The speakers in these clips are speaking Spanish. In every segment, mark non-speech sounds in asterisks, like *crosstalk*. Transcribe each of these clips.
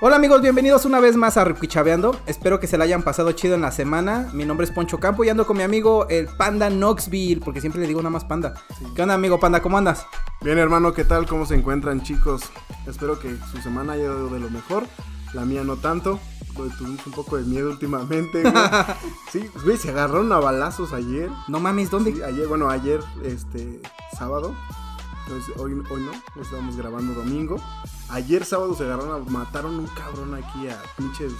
Hola amigos, bienvenidos una vez más a Ripichaveando. Espero que se la hayan pasado chido en la semana. Mi nombre es Poncho Campo y ando con mi amigo el Panda Knoxville, porque siempre le digo nada más Panda. ¿Qué onda amigo Panda? ¿Cómo andas? Bien hermano, ¿qué tal? ¿Cómo se encuentran chicos? Espero que su semana haya ido de lo mejor. La mía no tanto. Tuvimos un poco de miedo últimamente, güey. *laughs* Sí, güey, se agarraron a balazos ayer. No mames, ¿dónde? Sí, ayer, bueno, ayer, este, sábado. Entonces, hoy, hoy no, lo estábamos grabando domingo. Ayer sábado se agarraron, a, mataron un cabrón aquí a pinches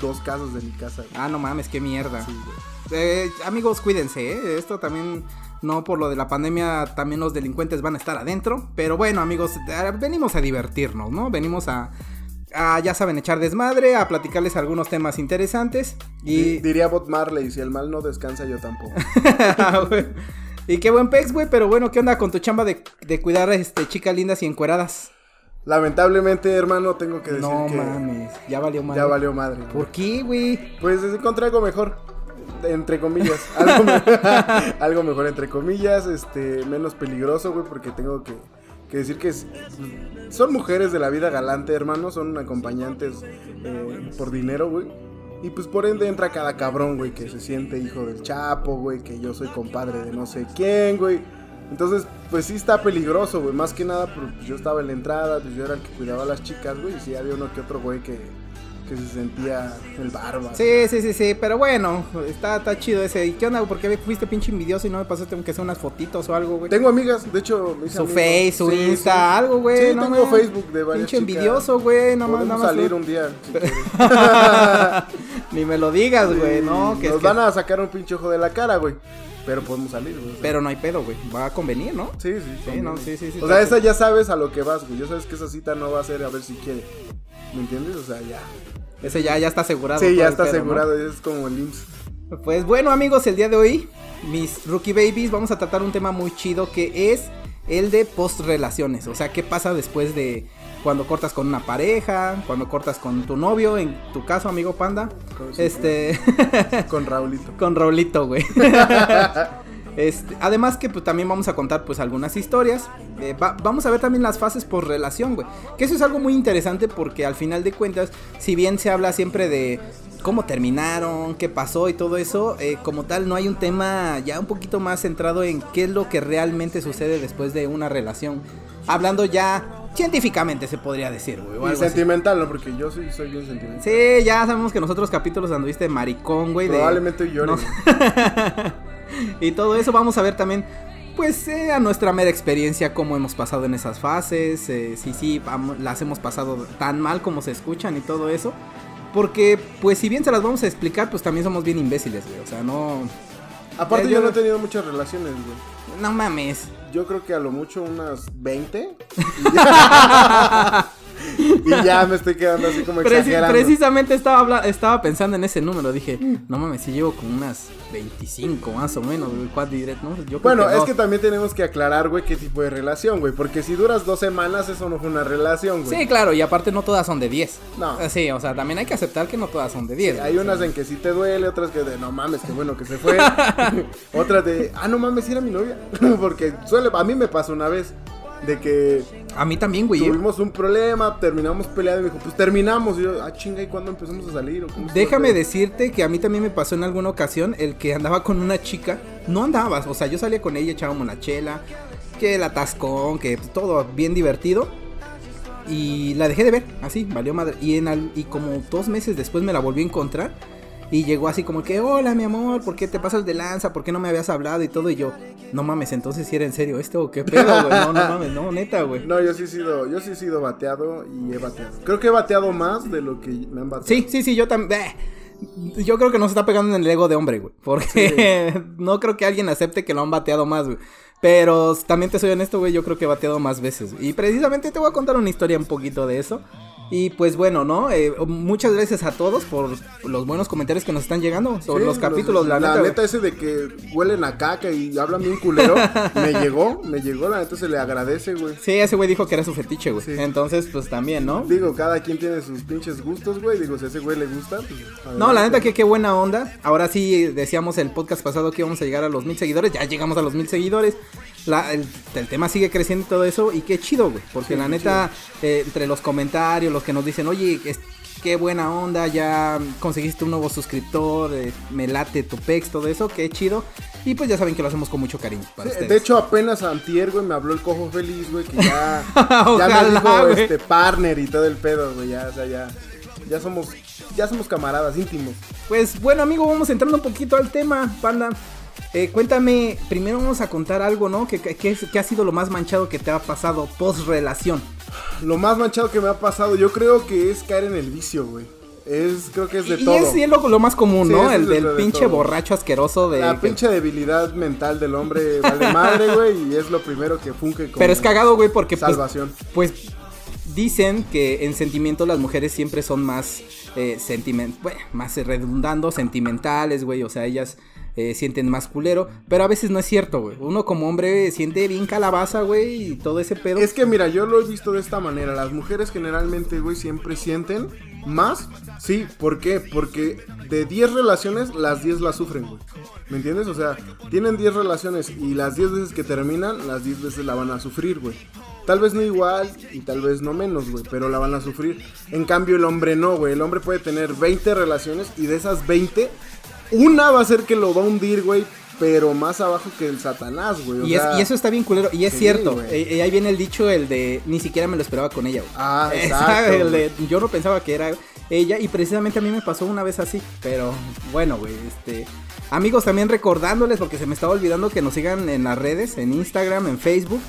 dos casas de mi casa. güey. Ah, no mames, qué mierda. Sí, güey. Eh, amigos, cuídense, ¿eh? Esto también, no por lo de la pandemia, también los delincuentes van a estar adentro. Pero bueno, amigos, eh, venimos a divertirnos, ¿no? Venimos a, a, ya saben, echar desmadre, a platicarles algunos temas interesantes. Y... Diría Bob Marley, si el mal no descansa, yo tampoco. *laughs* Y qué buen pex, güey, pero bueno, ¿qué onda con tu chamba de, de cuidar este, chicas lindas y encueradas? Lamentablemente, hermano, tengo que decir No que mames, ya valió madre. ya valió madre. güey. ¿Por qué, güey? Pues encontré algo mejor. Entre comillas. *laughs* Algo, me- *laughs* algo mejor, entre comillas. Este, menos peligroso, güey. Porque tengo que, que decir que es- son mujeres de la vida galante, hermano. Son acompañantes eh, por dinero, güey. Y pues por ende entra cada cabrón, güey, que se siente hijo del Chapo, güey, que yo soy compadre de no sé quién, güey. Entonces, pues sí está peligroso, güey. Más que nada, pues yo estaba en la entrada, pues yo era el que cuidaba a las chicas, güey. Y sí había uno que otro, güey, que, que se sentía el barba. Sí, sí, sí, sí, pero bueno, está, está chido ese. ¿Y qué onda? ¿Por qué fuiste pinche envidioso y no me pasaste aunque sea unas fotitos o algo, güey? Tengo amigas, de hecho, mis Su amigos- Face, su Sí, Insta, sí. algo, güey. Sí, no tengo. Facebook de varias Pinche chicas. envidioso, güey. Nada más, nada más. salir un día. si. *laughs* Ni me lo digas, güey, no. Que, Nos es que- van a sacar un pinche ojo de la cara, güey. Pero podemos salir, güey. Pero no hay pedo, güey. Va a convenir, ¿no? Sí, sí. Sí, no, sí, sí, sí, O sea, esa ya sabes a lo que vas, güey. Ya sabes que esa cita no va a ser a ver si quiere. ¿Me entiendes? O sea, ya. Ese ya, ya está asegurado. Sí, ya está pedo, ¿no? asegurado. Es como el IMSS. Pues bueno, amigos, el día de hoy, mis rookie babies, vamos a tratar un tema muy chido que es el de post relaciones. O sea, qué pasa después de cuando cortas con una pareja, cuando cortas con tu novio, en tu caso, amigo panda. Con- Este. *laughs* Con Raulito. Con Raulito, güey. *laughs* Este, además que pues, también vamos a contar pues algunas historias. Eh, va- vamos a ver también las fases por relación, güey. Que eso es algo muy interesante porque al final de cuentas, si bien se habla siempre de cómo terminaron, qué pasó y todo eso, eh, como tal no hay un tema ya un poquito más centrado en qué es lo que realmente sucede después de una relación. Hablando ya científicamente se podría decir, güey. Y algo así. sentimental, ¿no? Porque yo sí soy bien sentimental. Sí, ya sabemos que en los otros capítulos anduviste maricón, güey. de- Probablemente llore. no- *laughs* y todo eso vamos a ver también, pues, eh, a nuestra mera experiencia, cómo hemos pasado en esas fases, eh, si sí vam- las hemos pasado tan mal como se escuchan y todo eso. Porque, pues, si bien se las vamos a explicar, pues también somos bien imbéciles, güey. O sea, no. Aparte, Ya, yo yo- no he tenido muchas relaciones, güey. No mames. Yo creo que a lo mucho unas 20. *laughs* *laughs* *laughs* Y ya, me estoy quedando así como Preci- exagerando. precisamente estaba, estaba pensando en ese número. Dije, no mames, si llevo con unas 25 más o menos, güey. ¿Cuál diré? No, yo creo Bueno, es no. que también tenemos que aclarar, güey, qué tipo de relación, güey. Porque si duras dos semanas, eso no fue una relación, güey. Sí, claro, y aparte no todas son de 10. No. Sí, o sea, también hay que aceptar que no todas son de 10. Hay unas sea. en que sí te duele, otras que de no mames, qué bueno que se fue. *laughs* otras de, ah, no mames, era mi novia. *laughs* Porque suele, a mí me pasó una vez de que A mí también, güey. tuvimos un problema, terminamos peleando y me dijo, pues terminamos. Y yo, ah, chinga, ¿y cuándo empezamos a salir? ¿O cómo estuvo Déjame el pedo?" decirte que a mí también me pasó en alguna ocasión el que andaba con una chica. No andabas, o sea, yo salía con ella, echábamos la chela, que el atascón, que todo bien divertido. Y la dejé de ver, así, valió madre. Y, en al- y como dos meses después me la volví a encontrar. Y llegó así como que, hola mi amor, ¿por qué te pasas de lanza? ¿Por qué no me habías hablado? Y todo. Y yo, no mames, entonces si era en serio esto o qué pedo, güey. No, no mames, no, neta, güey. No, yo sí he sido, yo sí he sido bateado y he bateado. Creo que he bateado más de lo que me han bateado. Sí, sí, sí, yo también. Yo creo que nos está pegando en el ego de hombre, güey. Porque *laughs* no creo que alguien acepte que lo han bateado más, güey. Pero también te soy honesto, güey, yo creo que he bateado más veces. Y precisamente te voy a contar una historia un poquito de eso. Y pues bueno, ¿no? Eh, muchas gracias a todos por los buenos comentarios que nos están llegando sobre Sí, los capítulos, la, neta. güey. ese de que huelen a caca y hablan bien culero, *laughs* me llegó, me llegó, la neta se le agradece, güey. Sí, ese güey dijo que era su fetiche, güey. Sí. Entonces, pues también, ¿no? Digo, cada quien tiene sus pinches gustos, güey. Digo, si a ese güey le gusta, pues. No, la neta adelante. que qué buena onda. Ahora sí decíamos el podcast pasado que íbamos a llegar a los mil seguidores. Ya llegamos a los mil seguidores. La, el, el tema sigue creciendo y todo eso. Y qué chido, güey. Porque Sí, la neta, eh, entre los comentarios, los que nos dicen, oye, es- qué buena onda, ya conseguiste un nuevo suscriptor, eh, me late tu pex, todo eso, qué chido. Y pues ya saben que lo hacemos con mucho cariño. Para Sí, ustedes. de hecho, apenas antier, güey, me habló el cojo feliz, güey, que ya, *laughs* ya Ojalá, me dijo, güey. este, partner y todo el pedo, güey, ya, o sea, ya, ya somos, ya somos camaradas íntimos. Pues bueno, amigo, vamos entrando un poquito al tema, panda. Eh, cuéntame, primero vamos a contar algo, ¿no? ¿Qué, qué, ha sido lo más manchado que te ha pasado post relación? Lo más manchado que me ha pasado, yo creo que es caer en el vicio, güey. Es, creo que es de y todo. es sí, es lo, lo más común, Sí, ¿no? El del de pinche todo. borracho asqueroso de... La que- pinche debilidad mental del hombre vale madre, güey, y es lo primero que funge como Pero es cagado, güey, porque pues, salvación. pues dicen que en sentimientos las mujeres siempre son más eh, sentiment, bueno, más redundando, sentimentales, güey, o sea, ellas eh, sienten más culero, pero a veces no es cierto, güey. Uno como hombre siente bien calabaza, güey, y todo ese pedo. Es que mira, yo lo he visto de esta manera. Las mujeres generalmente, güey, siempre sienten más. Sí, ¿por qué? Porque de 10 relaciones, las 10 las sufren, güey. ¿Me entiendes? O sea, tienen 10 relaciones y las 10 veces que terminan, las 10 veces la van a sufrir, güey. Tal vez no igual y tal vez no menos, güey, pero la van a sufrir. En cambio, el hombre no, güey. El hombre puede tener 20 relaciones y de esas 20, una va a ser que lo va a hundir, güey, pero más abajo que el Satanás, güey. o Y, es- sea- y eso está bien culero. Y es sí, cierto. eh, eh, ahí viene el dicho, el de ni siquiera me lo esperaba con ella, güey. Ah, *laughs* exacto. el güey. de, yo no pensaba que era ella. Y precisamente a mí me pasó una vez así. Pero bueno, güey. Este. Amigos, también recordándoles, porque se me estaba olvidando que nos sigan en las redes, en Instagram, en Facebook.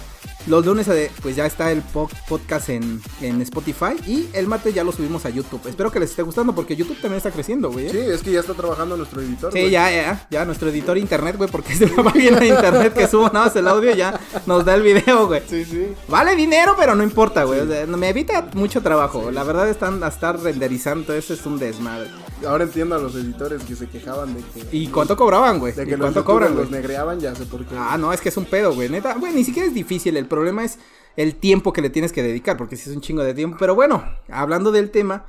Los lunes, eh, pues ya está el po- podcast en, en Spotify. Y el martes ya lo subimos a YouTube. Espero que les esté gustando, porque YouTube también está creciendo, güey. ¿eh? Sí, es que ya está trabajando nuestro editor. Sí, güey. ya, ya, ya, nuestro editor internet, güey, porque *laughs* se va bien a internet que subo nada más el audio ya nos da el video, güey. Sí, sí. Vale dinero, pero no importa, güey. o sea, me evita mucho trabajo. La verdad están a estar renderizando, eso es un desmadre. Ahora entiendo a los editores que se quejaban de que. ¿Y cuánto cobraban, güey? De ¿Y que los cuánto youtubers cobran, los negreaban, ya sé por qué. Ah, no, es que es un pedo, güey. Neta, güey, ni siquiera es difícil. El problema es el tiempo que le tienes que dedicar, porque sí es un chingo de tiempo. Pero bueno, hablando del tema,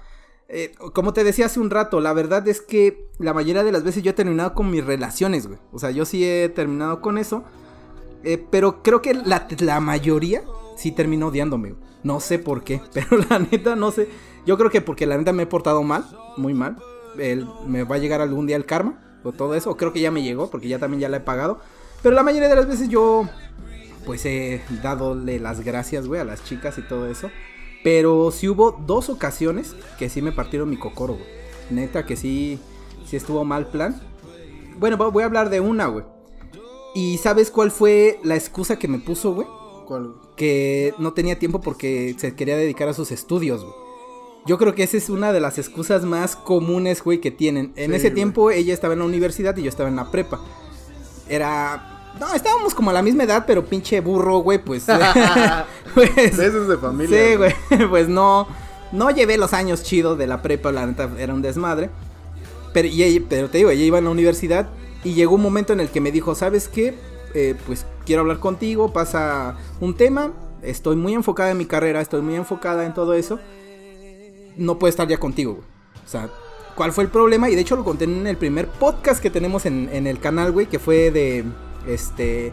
eh, como te decía hace un rato, la verdad es que la mayoría de las veces yo he terminado con mis relaciones, güey. O sea, yo sí he terminado con eso. eh, pero creo que la, la mayoría sí terminó odiándome, güey. No sé por qué, *laughs* pero la neta no sé. Yo creo que porque la neta me he portado mal, muy mal. El- me va a llegar algún día el karma o todo eso. o Creo que ya me llegó porque ya también ya la he pagado. Pero la mayoría de las veces yo pues he dadole las gracias, güey, a las chicas y todo eso. Pero sí hubo dos ocasiones que sí me partieron mi cocoro, güey. Neta que sí, sí estuvo mal plan. Bueno, voy a hablar de una, güey. ¿Y sabes cuál fue la excusa que me puso, güey? ¿Cuál? que no tenía tiempo porque se quería dedicar a sus estudios, güey. Yo creo que esa es una de las excusas más comunes, güey, que tienen. En Sí, ese güey. tiempo ella estaba en la universidad y yo estaba en la prepa. Era... No, estábamos como a la misma edad, pero pinche burro, güey, pues... *laughs* *laughs* pues Besos de familia. Sí, güey, *laughs* pues no, no llevé los años chidos de la prepa, la neta era un desmadre. Pero, y pero te digo, ella iba a la universidad y llegó un momento en el que me dijo, ¿sabes qué? Eh, pues quiero hablar contigo, pasa un tema, estoy muy enfocada en mi carrera, estoy muy enfocada en todo eso. No puedo estar ya contigo, güey. O sea, ¿cuál fue el problema? Y de hecho lo conté en el primer podcast que tenemos en, en el canal, güey, que fue de, este,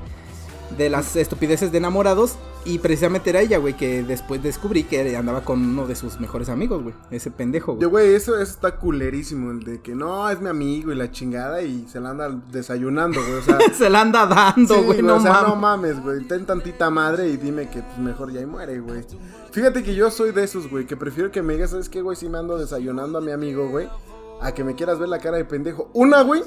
de las estupideces de enamorados. Y precisamente era ella, güey, que después descubrí que andaba con uno de sus mejores amigos, güey. Ese pendejo, Yo, güey. güey, eso, eso está culerísimo, el de que no, es mi amigo y la chingada y se la anda desayunando, güey, o sea... *laughs* Se la anda dando, güey, güey, no o sea, no mames. güey, ten tantita madre y dime que pues, mejor ya ahí muere, güey. Fíjate que yo soy de esos, güey, que prefiero que me digas, ¿sabes qué, güey? Si me ando desayunando a mi amigo, güey, a que me quieras ver la cara de pendejo. Una, güey,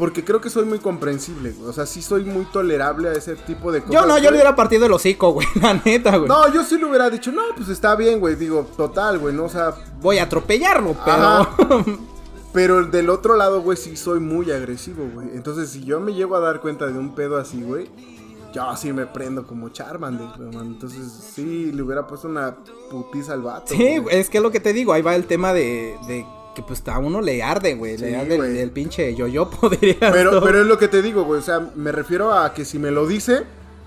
porque creo que soy muy comprensible, güey, o sea, sí soy muy tolerable a ese tipo de cosas. Yo no, yo le hubiera partido el hocico, güey, *laughs* la neta, güey. No, yo sí le hubiera dicho, no, pues está bien, güey, digo, total, güey, no, o sea, Voy a atropellarlo, pero... Ajá. *laughs* Pero del otro lado, güey, sí soy muy agresivo, güey. Entonces, si yo me llego a dar cuenta de un pedo así, güey, yo sí me prendo como Charmander, güey, man. Entonces, sí, le hubiera puesto una putiza al vato. Sí, güey, es que es lo que te digo, ahí va el tema de, de que pues a uno le arde, güey, Sí, le arde el, el pinche yo-yo, *laughs* podría Pero, pero es lo que te digo, güey. O sea, me refiero a que si me lo dice,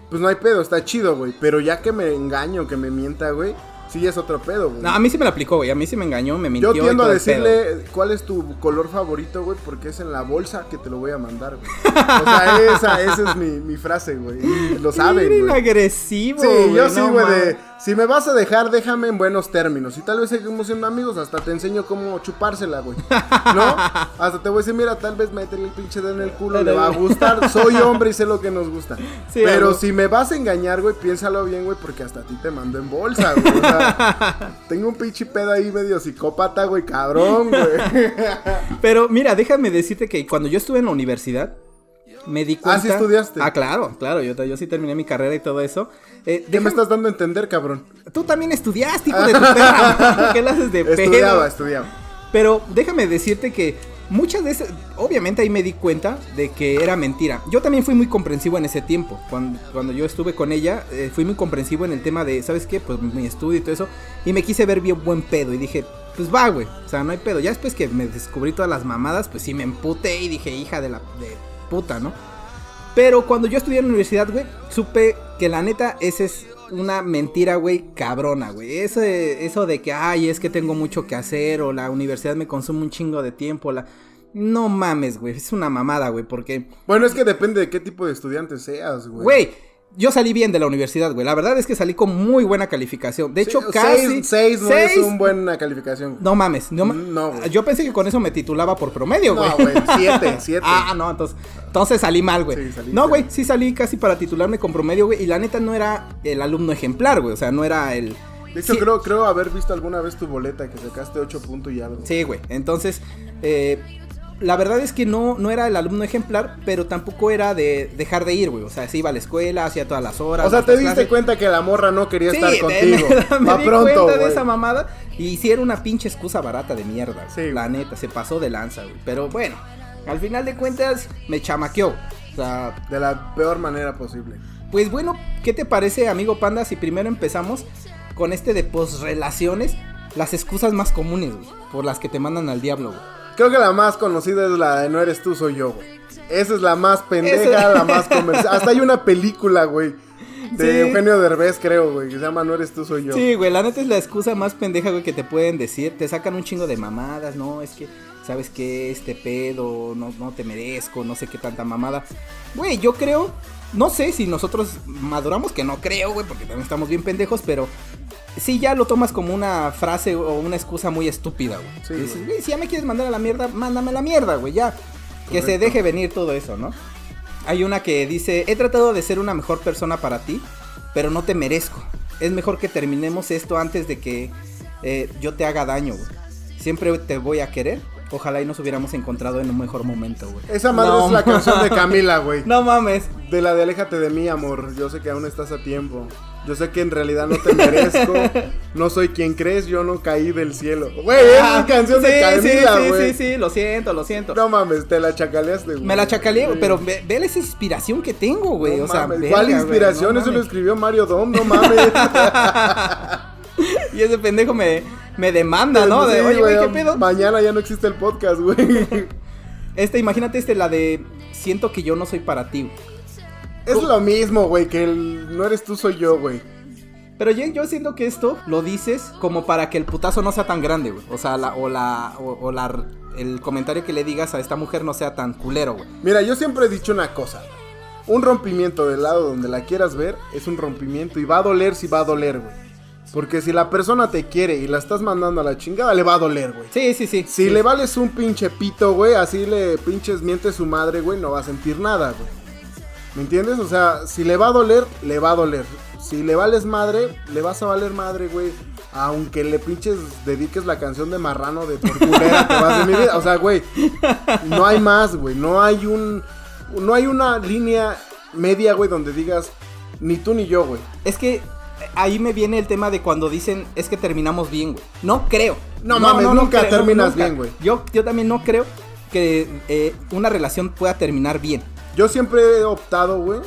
pues no hay pedo, está chido, güey. Pero ya que me engaño, que me mienta, güey, sí es otro pedo, güey. No, a mí sí me la aplicó, güey. A mí sí me engañó, me mintió. Yo y tiendo a el pedo. decirle cuál es tu color favorito, güey, porque es en la bolsa que te lo voy a mandar, güey. O sea, esa, esa es mi, mi frase, güey. Y lo *laughs* saben, güey. agresivo. Sí, yo sí, no güey, de. Si me vas a dejar, déjame en buenos términos. Y tal vez seguimos siendo amigos, hasta te enseño cómo chupársela, güey. ¿No? *laughs* Hasta te voy a decir, mira, tal vez métele el pinche dedo en el culo, le va a gustar. *laughs* Soy hombre y sé lo que nos gusta. Sí, Pero algo. si me vas a engañar, güey, piénsalo bien, güey, porque hasta a ti te mando en bolsa, güey. O sea, *laughs* tengo un pinche pedo ahí medio psicópata, güey, cabrón, güey. Pero mira, déjame decirte que cuando yo estuve en la universidad, me di cuenta. Ah, ¿sí estudiaste? Ah, claro, claro. Yo, yo sí terminé mi carrera y todo eso. Eh, ¿Qué me estás dando a entender, cabrón? Tú también estudiaste, hijo de tu perra. ¿Por *laughs* qué le haces de pedo? Estudiaba, estudiaba. Pero déjame decirte que muchas veces, obviamente ahí me di cuenta de que era mentira. Yo también fui muy comprensivo en ese tiempo. Cuando, cuando yo estuve con ella, eh, fui muy comprensivo en el tema de, ¿sabes qué? Pues mi estudio y todo eso. Y me quise ver bien buen pedo. Y dije, pues va, güey. O sea, no hay pedo. Ya después que me descubrí todas las mamadas, pues sí me emputé y dije, hija de la de puta, ¿no? Pero cuando yo estudié en la universidad, güey, supe que la neta, esa es una mentira, güey, cabrona, güey. Ese, eso de que, ay, es que tengo mucho que hacer, o la universidad me consume un chingo de tiempo, la... No mames, güey, es una mamada, güey, porque, Bueno, es que depende de qué tipo de estudiante seas, güey. güey, yo salí bien de la universidad, güey. La verdad es que salí con muy buena calificación. De hecho, Sí, casi... Seis, seis no seis- es una buena calificación. No mames, no, ma- No, güey. Yo pensé que con eso me titulaba por promedio, güey. No, güey, siete, *laughs* siete. Ah, no, entonces, entonces salí mal, güey. Sí, saliste no, güey, sí salí casi para titularme con promedio, güey. Y la neta no era el alumno ejemplar, güey. O sea, no era el. De hecho, Sí, creo, creo haber visto alguna vez tu boleta que sacaste 8 puntos y algo. Sí, güey. Entonces, eh, la verdad es que no, no era el alumno ejemplar, pero tampoco era de dejar de ir, güey. O sea, se iba a la escuela, hacía todas las horas. O sea, te diste clases. cuenta que la morra no quería Sí, estar contigo. me, me Va di pronto, cuenta de esa mamada. Y sí era una pinche excusa barata de mierda. Sí, la neta, se pasó de lanza, güey. Pero bueno, al final de cuentas, me chamaqueó. O sea, De la peor manera posible. Pues bueno, ¿qué te parece, amigo Panda, si primero empezamos con este de posrelaciones? Las excusas más comunes, güey, por las que te mandan al diablo, güey. Creo que la más conocida es la de no eres tú, soy yo, güey. Esa es la más pendeja, la más comercial. Hasta hay una película, güey. De Sí. Eugenio Derbez, creo, güey. Que se llama No eres tú, soy yo. Sí, güey, la neta es la excusa más pendeja, güey, que te pueden decir. Te sacan un chingo de mamadas, no, es que, ¿sabes qué? Este pedo, no, no te merezco, no sé qué tanta mamada. Güey, yo creo, no sé si nosotros maduramos, que no creo, güey, porque también estamos bien pendejos, pero sí ya lo tomas como una frase o una excusa muy estúpida, güey. Sí, dices, güey. si ya me quieres mandar a la mierda, mándame a la mierda, güey, ya. Que se deje venir todo eso, ¿no? Hay una que dice, he tratado de ser una mejor persona para ti, pero no te merezco. Es mejor que terminemos esto antes de que eh, yo te haga daño, güey. Siempre te voy a querer. Ojalá y nos hubiéramos encontrado en un mejor momento, güey. Esa madre No es la canción de. Camila, güey. No mames. De la de Aléjate de mí, amor. Yo sé que aún estás a tiempo. Yo sé que en realidad no te merezco. No soy quien crees, yo no caí del cielo. Güey, es Ah, una canción sí, de Camila, sí, güey. Sí, sí, sí, lo siento, lo siento. No mames, te la chacaleaste, güey. Me la chacaleé, güey, pero ve, ve esa inspiración que tengo, güey. No o sea, mames, verga, ¿Cuál inspiración? no Eso lo mames. escribió Mario Dom, no mames. *laughs* Y ese pendejo me, me demanda, ¿no? De, oye, güey, ¿qué pedo? Mañana ya no existe el podcast, güey. *laughs* Este, imagínate este, la de siento que yo no soy para ti. Es lo mismo, güey, que el no eres tú, soy yo, güey. Pero yo, yo siento que esto lo dices como para que el putazo no sea tan grande, güey. O sea, la, o la, o, o la, el comentario que le digas a esta mujer no sea tan culero, güey. Mira, yo siempre he dicho una cosa. Un rompimiento del lado donde la quieras ver es un rompimiento y va a doler si va a doler, güey. Porque si la persona te quiere y la estás mandando a la chingada, le va a doler, güey. Sí, sí, sí. Si Sí. le vales un pinche pito, güey, así le pinches miente su madre, güey, no va a sentir nada, güey. ¿Me entiendes? O sea, si le va a doler, le va a doler. Si le vales madre, le vas a valer madre, güey. Aunque le pinches dediques la canción de marrano de por culera te vas de mi vida. O sea, güey, no hay más, güey. No hay un. No hay una línea media, güey, donde digas ni tú ni yo, güey. Es que ahí me viene el tema de cuando dicen es que terminamos bien, güey. No creo. No mames, nunca creo, terminas nunca. bien, güey. Yo, yo también no creo que eh, una relación pueda terminar bien. Yo siempre he optado, güey,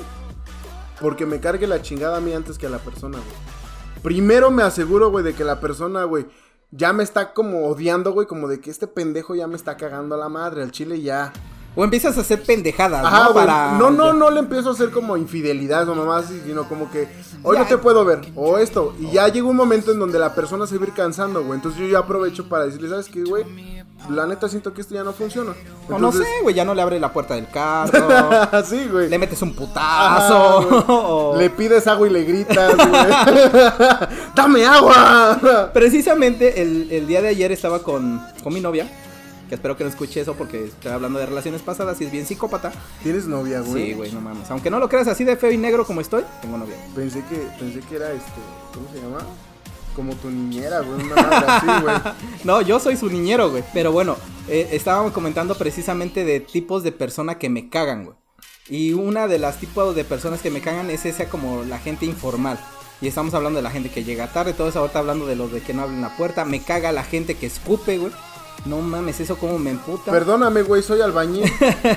porque me cargue la chingada a mí antes que a la persona, güey. Primero me aseguro, güey, de que la persona, güey, ya me está como odiando, güey, como de que este pendejo ya me está cagando a la madre, al chile ya. O empiezas a hacer pendejadas, Ajá, ¿no? Para... No, no, no le empiezo a hacer como infidelidad o mamás, sino como que hoy Ya. no te puedo ver, o esto. Y ya llega un momento en donde la persona se va a ir cansando, güey. Entonces yo ya aprovecho para decirle, ¿sabes qué, güey? La neta siento que esto ya no funciona. O no sé, Entonces- güey, ya no le abre la puerta del carro. *laughs* sí, güey. le metes un putazo. o- *laughs* Le pides agua y le gritas, güey. *laughs* ¡Dame agua! Precisamente el, el día de ayer estaba con, con mi novia. Que espero que no escuche eso porque estoy hablando de relaciones pasadas y es bien psicópata. ¿Tienes novia, güey? Sí, güey, no mames. Aunque no lo creas así de feo y negro como estoy, tengo novia. Pensé que, pensé que era este, ¿cómo se llama? Como tu niñera, güey, una así, güey. *laughs* No, yo soy su niñero, güey. Pero bueno, eh, estábamos comentando precisamente de tipos de persona que me cagan, güey. Y una de las tipos de personas que me cagan es esa como la gente informal. Y estamos hablando de la gente que llega tarde, todo eso ahorita hablando de los de que no abren la puerta. Me caga la gente que escupe, güey. No mames, eso como me emputa. Perdóname, güey, soy albañil.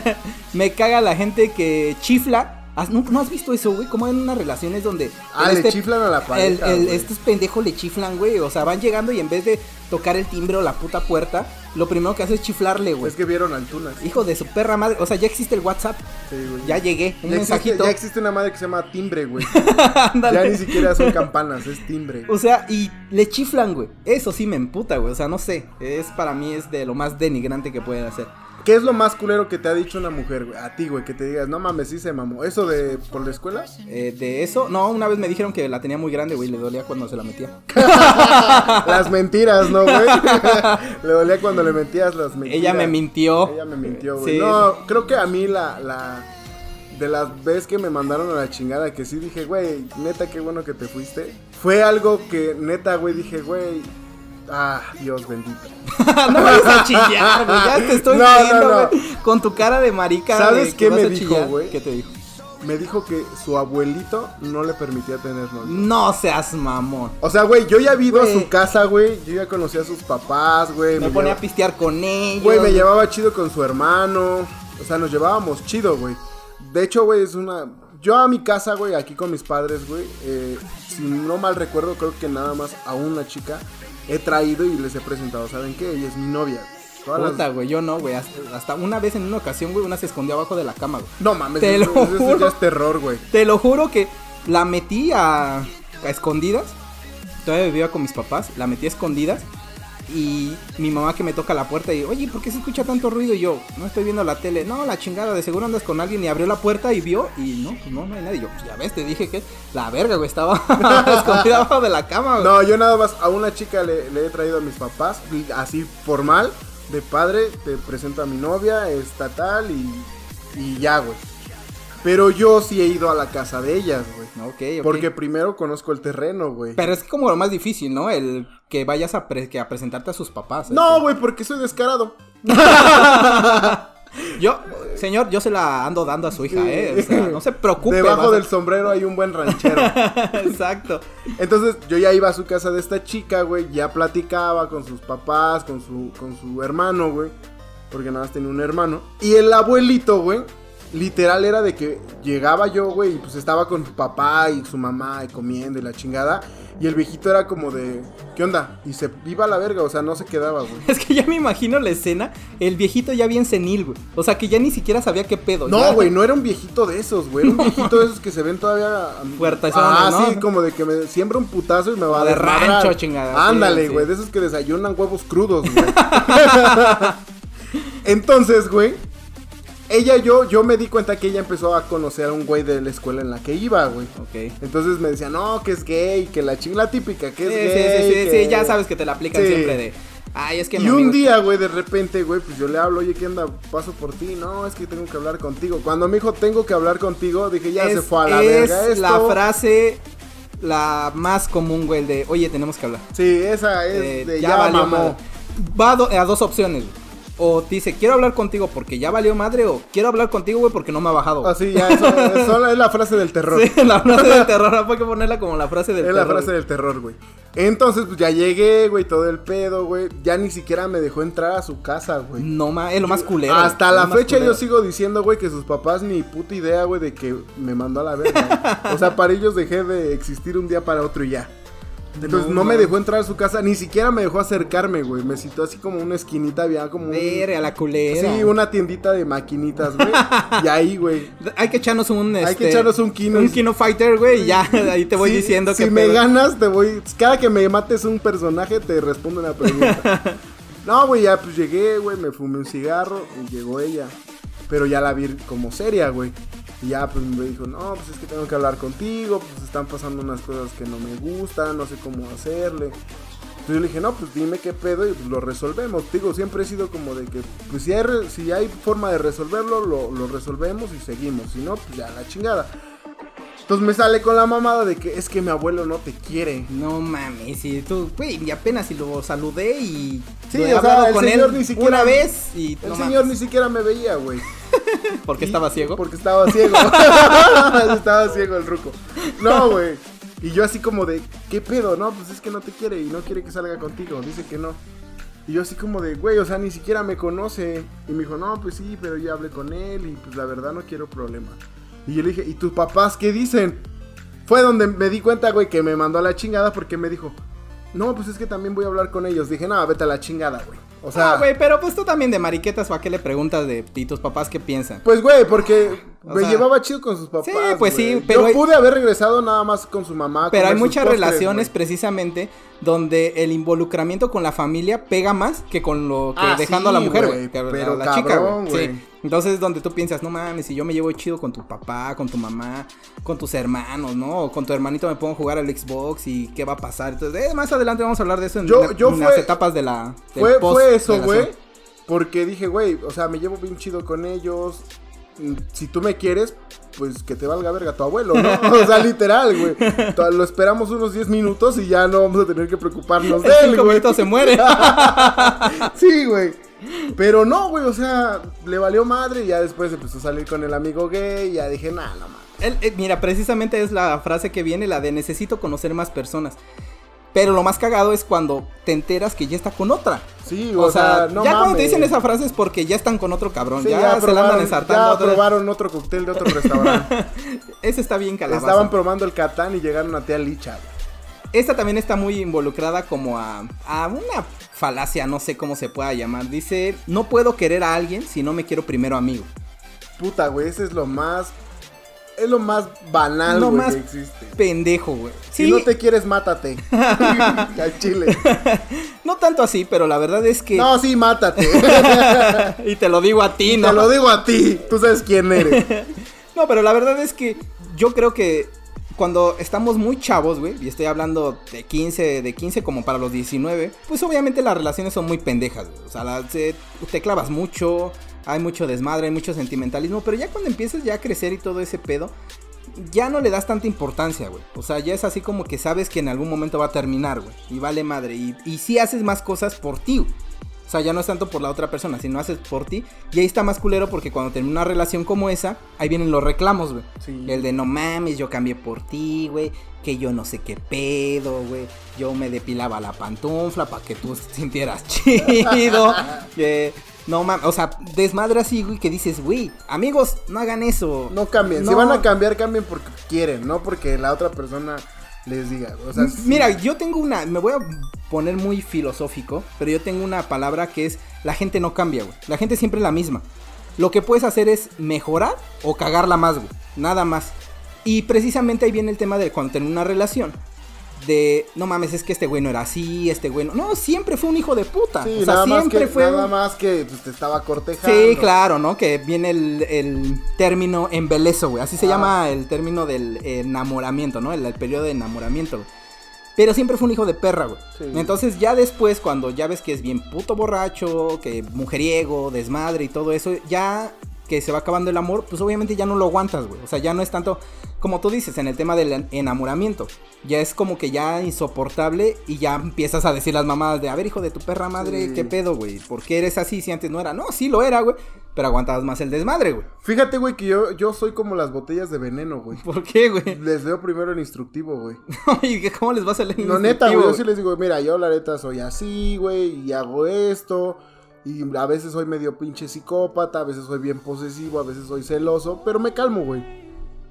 *laughs* Me caga la gente que chifla. ¿Has- ¿No, no has visto eso, güey? Como en unas relaciones donde... Ah, el le chiflan a la el- pareja, el- güey. estos pendejos le chiflan, güey. O sea, van llegando y en vez de tocar el timbre o la puta puerta, lo primero que hace es chiflarle, güey. Es que vieron altunas. Hijo de su perra madre. O sea, ya existe el WhatsApp. Sí, güey. Ya llegué. Un Ya existe, mensajito. ya existe una madre que se llama timbre, güey. *laughs* Ya ni siquiera son campanas, es timbre. O sea, y le chiflan, güey. Eso sí me emputa, güey. O sea, no sé. Es para mí es de lo más denigrante que pueden hacer. ¿Qué es lo más culero que te ha dicho una mujer, güey? A ti, güey, que te digas, no mames, sí se mamó. ¿Eso de por la escuela? Eh, de eso, no, una vez me dijeron que la tenía muy grande, güey. Le dolía cuando se la metía. *laughs* Las mentiras, ¿no, güey? *laughs* le dolía cuando le metías las mentiras. Ella me mintió. Ella me mintió, güey. Sí. No, creo que a mí la, la... De las veces que me mandaron a la chingada, que sí dije, güey, neta, qué bueno que te fuiste. Fue algo que, neta, güey, dije, güey... Ah, Dios bendito. *laughs* no vayas a chillar, güey. Ya te estoy *laughs* No, viendo, no. Con tu cara de marica. ¿Sabes de qué vas me a dijo, güey? ¿Qué te dijo? Me dijo que su abuelito no le permitía tener novio. No seas mamón. O sea, güey, yo ya he ido a Güey. su casa, güey. Yo ya conocí a sus papás, güey. Me ponía a pistear con ellos. Güey, me llevaba chido con su hermano. O sea, nos llevábamos chido, güey. De hecho, güey, es una. Yo a mi casa, güey, aquí con mis padres, güey. eh, si no mal recuerdo, creo que nada más a una chica he traído y les he presentado. ¿Saben qué? Ella es mi novia. Todas Puta, güey, yo no, güey. Hasta, hasta una vez en una ocasión, güey, una se escondió abajo de la cama, güey. No mames, Te eso, lo eso juro. ya es terror, güey. Te lo juro que la metí a, a escondidas. Todavía vivía con mis papás. La metí a escondidas. Y mi mamá que me toca la puerta y, oye, ¿por qué se escucha tanto ruido? Y yo, no estoy viendo la tele. No, la chingada, de seguro andas con alguien. Y abrió la puerta y vio. Y no, pues no, no hay nadie. Yo, pues ya ves, te dije que la verga, güey, estaba *laughs* escondida abajo de la cama. No, yo nada más a una chica le, he traído a mis papás, así formal, de padre, te presento a mi novia, estatal y, y ya, güey. Pero yo sí he ido a la casa de ellas, güey. Ok, ok. Porque primero conozco el terreno, güey. Pero es como lo más difícil, ¿no? El que vayas a, pre- que a presentarte a sus papás. No, güey, porque soy descarado. *laughs* Yo, señor, yo se la ando dando a su hija, ¿eh? O sea, no se preocupe. Debajo a- del sombrero hay un buen ranchero. *laughs* Exacto. Entonces yo ya iba a su casa de esta chica, güey. Ya platicaba con sus papás, con su, con su hermano, güey. Porque nada más tenía un hermano. Y el abuelito, güey. Literal era de que llegaba yo, güey, y pues estaba con su papá y su mamá y comiendo y la chingada. Y el viejito era como de, ¿qué onda? Y se iba a la verga, o sea, no se quedaba, güey. *laughs* Es que ya me imagino la escena, el viejito ya bien senil, güey. O sea, que ya ni siquiera sabía qué pedo. No, güey, no era un viejito de esos, güey. Era un *laughs* viejito de esos que se ven todavía. Fuertezones, Ah, ¿no? sí, como de que me siembra un putazo y me va a de desmadrar. rancho, chingada, Ándale, sí, güey, sí. de esos que desayunan huevos crudos, güey. *laughs* Entonces, güey, ella, yo, yo me di cuenta que ella empezó a conocer a un güey de la escuela en la que iba, güey. Ok. Entonces me decía, no, que es gay, que la chingla típica, que Sí, es sí, gay. sí, sí, que- sí, ya sabes que te la aplican Sí. siempre de. Ay, es que Y un día, güey, de repente, güey, pues yo le hablo, oye, ¿qué onda? Paso por ti. No, es que tengo que hablar contigo. Cuando me dijo, tengo que hablar contigo, dije, ya es, se fue a la es verga esto. la frase la más común, güey, el de, oye, tenemos que hablar. Sí, esa es Eh, de ya, valió mamó. madre. Va a, do- a dos opciones, güey. O dice, quiero hablar contigo porque ya valió madre, o quiero hablar contigo, güey, porque no me ha bajado. Así, ya, eso, eso es la frase del terror. *laughs* Sí, la frase del *laughs* terror, hay que ponerla como la frase del es terror. la frase del terror, güey. Entonces, pues ya llegué, güey, todo el pedo, güey. Ya ni siquiera me dejó entrar a su casa, güey. No, ma, es lo más culero. Hasta la es fecha culero. yo sigo diciendo, güey, que sus papás ni puta idea, güey, de que me mandó a la verga. *laughs* o sea, para ellos dejé de existir un día para otro y ya. Entonces no, me dejó entrar a su casa, ni siquiera me dejó acercarme, güey. Me citó así como una esquinita, había como un... a la culera. Sí, una tiendita de maquinitas, güey. *laughs* y ahí, güey. Hay que echarnos un... Hay que este, echarnos un Kino. Un Kino Fighter, güey, y ya, *laughs* ahí te voy diciendo que... Si me ganas, te voy... Cada que me mates un personaje, te respondo una pregunta. *laughs* no, güey, ya pues llegué, güey, me fumé un cigarro y llegó ella. Pero ya la vi como seria, güey. Y ya pues me dijo, no, pues es que tengo que hablar contigo, pues están pasando unas cosas que no me gustan, no sé cómo hacerle. Entonces yo le dije, no, pues dime qué pedo y pues lo resolvemos. Digo, siempre he sido como de que, pues si hay, si hay forma de resolverlo, lo, lo resolvemos y seguimos. Si no, pues ya la chingada. Entonces me sale con la mamada de que es que mi abuelo no te quiere. No mames, y tú, güey, y apenas si lo saludé y. Sí, o sea, el con señor ni siquiera. Una vez y. El señor ni siquiera me veía, güey. *laughs* ¿Por qué estaba ciego? Porque estaba ciego. *laughs* estaba ciego el ruco. No, güey. Y yo así como de, ¿qué pedo? No, pues es que no te quiere y no quiere que salga contigo. Dice que no. Y yo así como de, güey, o sea, ni siquiera me conoce. Y me dijo, no, pues sí, pero ya hablé con él y pues la verdad no quiero problema. Y yo le dije, ¿y tus papás qué dicen? Fue donde me di cuenta, güey, que me mandó a la chingada porque me dijo, no, pues es que también voy a hablar con ellos. Dije, no, vete a la chingada, güey. O sea, ah, güey, pero pues tú también de mariquetas, ¿para qué le preguntas de tus papás qué piensan? Pues, güey, porque me llevaba chido con sus papás. Sí, pues sí, pero. Yo pude haber regresado nada más con su mamá. Pero hay muchas relaciones precisamente donde el involucramiento con la familia pega más que con lo que ah, dejando a la mujer, güey. Pero la chica, güey. Sí. Entonces, donde tú piensas, no mames, si yo me llevo chido con tu papá, con tu mamá, con tus hermanos, ¿no? O con tu hermanito me pongo a jugar al Xbox y qué va a pasar. Entonces, eh, más adelante vamos a hablar de eso en, las etapas de la. Fue, fue eso, güey. Porque dije, güey, o sea, me llevo bien chido con ellos. Si tú me quieres, pues que te valga verga tu abuelo, ¿no? *laughs* O sea, literal, güey. Lo esperamos unos 10 minutos y ya no vamos a tener que preocuparnos *laughs* de él, güey. se muere. *laughs* sí, güey. Pero no, güey, o sea, le valió madre y ya después empezó a salir con el amigo gay y ya dije, nah, no mames. Eh, mira, precisamente es la frase que viene, la de necesito conocer más personas. Pero lo más cagado es cuando te enteras que ya está con otra. Sí, o, sea, no ya cuando te dicen esa frase es porque ya están con otro cabrón. ya, se la andan ensartando. Ya probaron otro cóctel de otro restaurante. *laughs* Ese está bien calabaza. Estaban probando el Catán y llegaron a tía Licha. Esta también está muy involucrada como a, a una falacia, no sé cómo se pueda llamar. Dice, no puedo querer a alguien si no me quiero primero amigo. Puta, güey, ese es lo más es lo más banal, lo más que existe. Pendejo, güey. Si no te quieres, mátate. *laughs* *laughs* Al chile. *laughs* No tanto así, pero la verdad es que. No, sí, mátate. y te lo digo a ti, ¿no? Te lo digo a ti. Tú sabes quién eres. no, pero la verdad es que yo creo que cuando estamos muy chavos, güey, y estoy hablando de 15, de 15 como para los 19, pues obviamente las relaciones son muy pendejas, güey. O sea, te clavas mucho, hay mucho desmadre, hay mucho sentimentalismo, pero ya cuando empiezas ya a crecer y todo ese pedo, ya no le das tanta importancia, güey. O sea, ya es así como que sabes que en algún momento va a terminar, güey. Y vale madre. Y, y sí haces más cosas por ti. O sea, ya no es tanto por la otra persona, sino haces por ti. Y ahí está más culero porque cuando tenés una relación como esa, ahí vienen los reclamos, güey. El de no mames, yo cambié por ti, güey. Que yo no sé qué pedo, güey. Yo me depilaba la pantufla para que tú *laughs* sintieras *laughs* chido. que no mames, o sea, desmadre así, güey, que dices, güey, amigos, no hagan eso. No cambien. Si van a cambiar, cambien porque quieren, no porque la otra persona les diga. O sea, Mira, yo tengo una, me voy a poner muy filosófico, pero yo tengo una palabra que es la gente no cambia, güey. La gente siempre es la misma. Lo que puedes hacer es mejorar o cagarla más, güey. Nada más. Y precisamente ahí viene el tema de cuando tengo una relación de no mames, es que este güey no era así, este güey no. No, siempre fue un hijo de puta. Sí, o sea, siempre fue. Nada más que pues, te estaba cortejando. Sí, claro, ¿no? Que viene el, el término embelezo, güey. Así se ah. llama el término del enamoramiento, ¿no? El, periodo de enamoramiento, güey. Pero siempre fue un hijo de perra, güey. Entonces ya después, cuando ya ves que es bien puto borracho, que mujeriego, desmadre y todo eso, ya que se va acabando el amor, pues obviamente ya no lo aguantas, güey. O sea, ya no es tanto como tú dices en el tema del enamoramiento. Ya es como que ya insoportable y ya empiezas a decir las mamadas de, a ver, hijo de tu perra madre, ¿qué pedo, güey? ¿Por qué eres así si antes no era? No, sí lo era, güey. Pero aguantabas más el desmadre, güey. Fíjate, güey, que yo, yo soy como las botellas de veneno, güey. *laughs* ¿Por qué, güey? Les veo primero el instructivo, güey. *laughs* ¿Y cómo les vas a leer el No, neta, güey. Yo sí les digo, mira, yo la neta soy así, güey, y hago esto y a veces soy medio pinche psicópata, a veces soy bien posesivo, a veces soy celoso, pero me calmo, güey.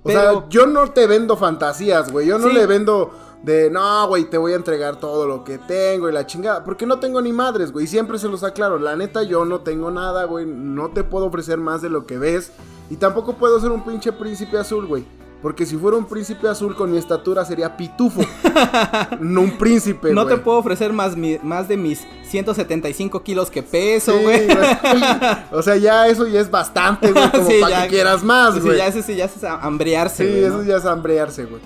O sea, yo no te vendo fantasías, güey. Yo no le vendo de, no, güey, te voy a entregar todo lo que tengo y la chingada. Porque no tengo ni madres, güey. Siempre se los aclaro. La neta, yo no tengo nada, güey. No te puedo ofrecer más de lo que ves. Y tampoco puedo ser un pinche príncipe azul, güey. Porque si fuera un príncipe azul con mi estatura sería pitufo. *laughs* no un príncipe, No te puedo ofrecer más, mi- más de mis 175 kilos que peso, Sí, güey. güey. O sea, ya eso ya es bastante, güey. *laughs* Como Sí, para ya. que quieras más, Sí, güey. ya ese sí, ya es hambrearse, Sí, güey, eso ¿no? ya es hambrearse, güey.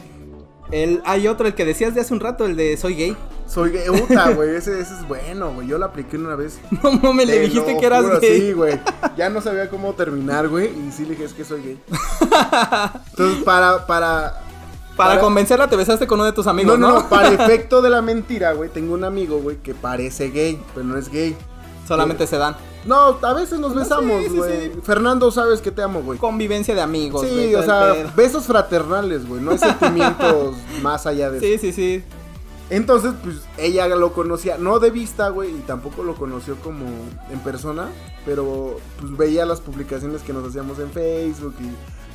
El, hay otro, el que decías de hace un rato, el de soy gay. Soy gay, puta, *laughs* güey. Ese, ese es bueno, güey. Yo lo apliqué una vez. No mames, le Te dijiste que eras juro, gay. Sí, güey. Ya no sabía cómo terminar, güey. Y sí le dije, es que soy gay. *laughs* Entonces, para, para. Para convencerla te besaste con uno de tus amigos, ¿no? no, no, para *laughs* efecto de la mentira, güey. Tengo un amigo, güey, que parece gay, pero no es gay. Solamente se dan. No, a veces nos No, besamos, sí, güey. sí. Fernando, sabes que te amo, güey. Convivencia de amigos, Sí, o sea, besos fraternales, güey. No hay *laughs* sentimientos más allá de eso. Sí, sí, sí. Entonces, pues ella lo conocía, no de vista, güey, y tampoco lo conoció como en persona, pero pues veía las publicaciones que nos hacíamos en Facebook y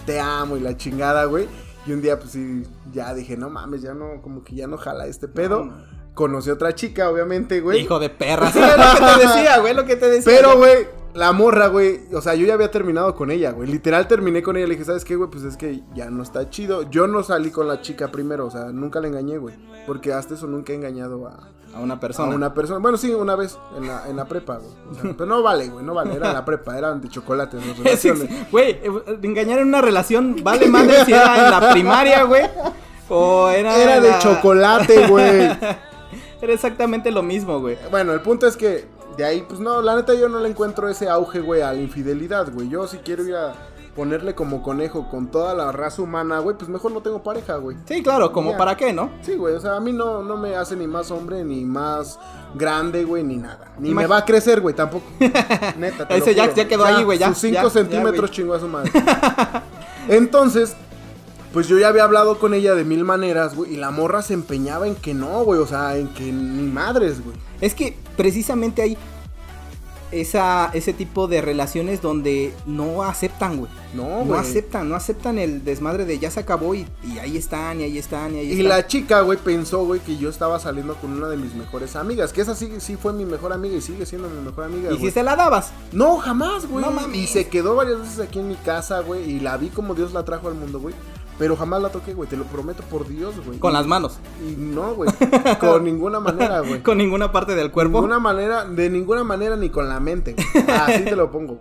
te amo y la chingada, güey. Y un día, pues sí, ya dije, no mames, ya no, como que ya no jala este pedo. No, no. Conocí a otra chica, obviamente, güey. Hijo de perra. Sí, es lo que te *laughs* decía, güey, lo que te decía. Pero, güey, la morra, güey, o sea, yo ya había terminado con ella, güey. Literal terminé con ella. Le dije, ¿sabes qué, güey? Pues es que ya no está chido. Yo no salí con la chica primero, o sea, nunca la engañé, güey. Porque hasta eso nunca he engañado a, A una persona. a una persona. Bueno, sí, una vez en la, en la prepa, güey. O sea, pero no vale, güey, no vale. Era en la prepa, eran de chocolate. las *laughs* relaciones. Güey, eh, engañar en una relación vale madre si era en la primaria, güey. O era. Era de la- chocolate, güey. *laughs* Era exactamente lo mismo, güey. Bueno, el punto es que de ahí, pues no, la neta yo no le encuentro ese auge, güey, a la infidelidad, güey. Yo si quiero ir a ponerle como conejo con toda la raza humana, güey, pues mejor no tengo pareja, güey. Sí, claro, como Ya. para qué, ¿no? Sí, güey, o sea, a mí no, no me hace ni más hombre, ni más grande, güey, ni nada. Ni Imag- me va a crecer, güey, tampoco. *laughs* Neta, te lo Ese ya- juro. ya quedó ahí, güey, ya, Sus 5 ya, ya, centímetros chingó a su madre. *laughs* Entonces, pues yo ya había hablado con ella de mil maneras, güey, y la morra se empeñaba en que no, güey, o sea, en que ni madres, güey. Es que precisamente hay esa, ese tipo de relaciones donde no aceptan, güey. No, No güey. aceptan, no aceptan el desmadre de ya se acabó y, y ahí están, y ahí están, y ahí Y están. la chica, güey, pensó, güey, que yo estaba saliendo con una de mis mejores amigas. Que esa sí, sí fue mi mejor amiga y sigue siendo mi mejor amiga, Y si se la dabas. No, jamás, güey. No mames. Y se quedó varias veces aquí en mi casa, güey. Y la vi como Dios la trajo al mundo, güey. Pero jamás la toqué, güey. Te lo prometo por Dios, güey. Con Y- las manos. Y no, güey. con ninguna manera, *laughs* güey. Con ninguna parte del cuerpo. Ninguna manera, de ninguna manera ni con la mente. Así te lo pongo.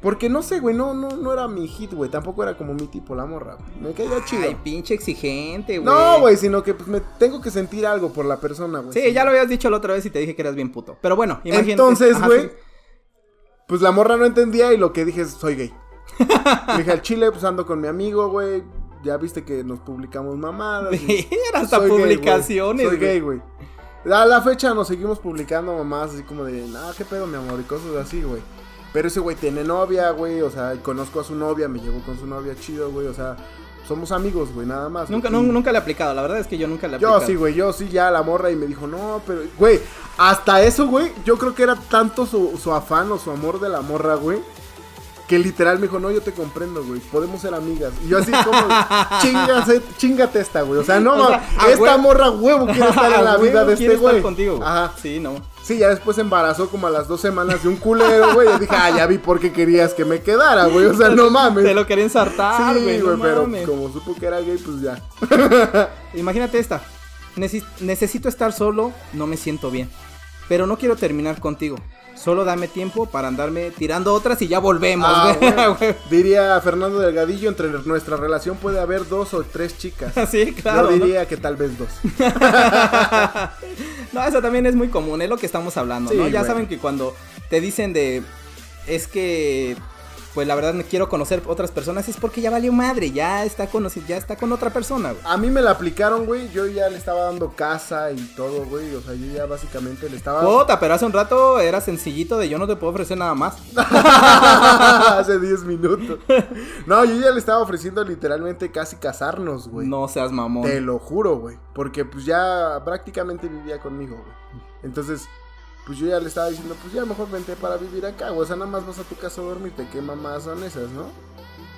Porque no sé, güey, no, no, no era mi hit, güey. Tampoco era como mi tipo, la morra. güey. Me caía chido. Ay, pinche exigente, güey. no, güey, sino que pues me tengo que sentir algo por la persona, güey. Sí, ya lo habías dicho la otra vez y te dije que eras bien puto. Pero bueno, imagínate. Entonces, güey, sí. pues la morra no entendía y lo que dije es, soy gay. Le *laughs* dije al chile, pues ando con mi amigo, güey. Ya viste que nos publicamos mamadas. *laughs* hasta soy gay, güey. publicaciones, Soy gay, güey. A la fecha nos seguimos publicando mamadas así como de, nah, qué pedo, mi amor, y cosas así, güey. Pero ese güey tiene novia, güey, o sea, conozco a su novia, me llevo con su novia chido, güey, o sea, somos amigos, güey, nada más. Nunca, nunca le he aplicado, la verdad es que yo nunca le he yo aplicado. sí, güey, yo sí, ya la morra y me dijo, no, pero, güey, hasta eso, güey, yo creo que era tanto su, su afán o su amor de la morra, güey, que literal me dijo, no, yo te comprendo, güey, podemos ser amigas. Y yo así como, *laughs* chingase, chingate esta, güey, o sea, no, O sea, ma- a esta huevo- morra huevo quiere estar en *laughs* la vida de este güey. contigo, güey. Ajá. Sí, no. Sí, ya después se embarazó como a las dos semanas de un culero, güey. Yo dije, ah, ya vi por qué querías que me quedara, güey. O sea, no mames. Te lo quería ensartar, Sí, güey. güey, no pero mames. como supo que era gay, pues ya. *laughs* Imagínate esta. Neces- necesito estar solo, no me siento bien. Pero no quiero terminar contigo. Solo dame tiempo para andarme tirando otras y ya volvemos, Ah, güey. *laughs* güey. Diría Fernando Delgadillo, entre nuestra relación puede haber dos o tres chicas. *laughs* sí, claro. Yo ¿no? diría que tal vez dos. *laughs* No, eso también es muy común, es lo que estamos hablando, Sí, ¿no? Ya güey. saben que cuando te dicen de es que pues la verdad me quiero conocer otras personas es porque ya valió madre, ya está con ya está con otra persona, güey. A mí me la aplicaron, güey. Yo ya le estaba dando casa y todo, güey. O sea, yo ya básicamente le estaba. Puta, pero hace un rato era sencillito de yo no te puedo ofrecer nada más. *laughs* Hace 10 minutos. No, yo ya le estaba ofreciendo literalmente casi casarnos, güey. No seas mamón. Te lo juro, güey. Porque pues ya prácticamente vivía conmigo, güey. Entonces, pues yo ya le estaba diciendo, pues ya mejor vente para vivir acá, güey. O sea, nada más vas a tu casa a dormirte. ¿Qué mamás son esas, no?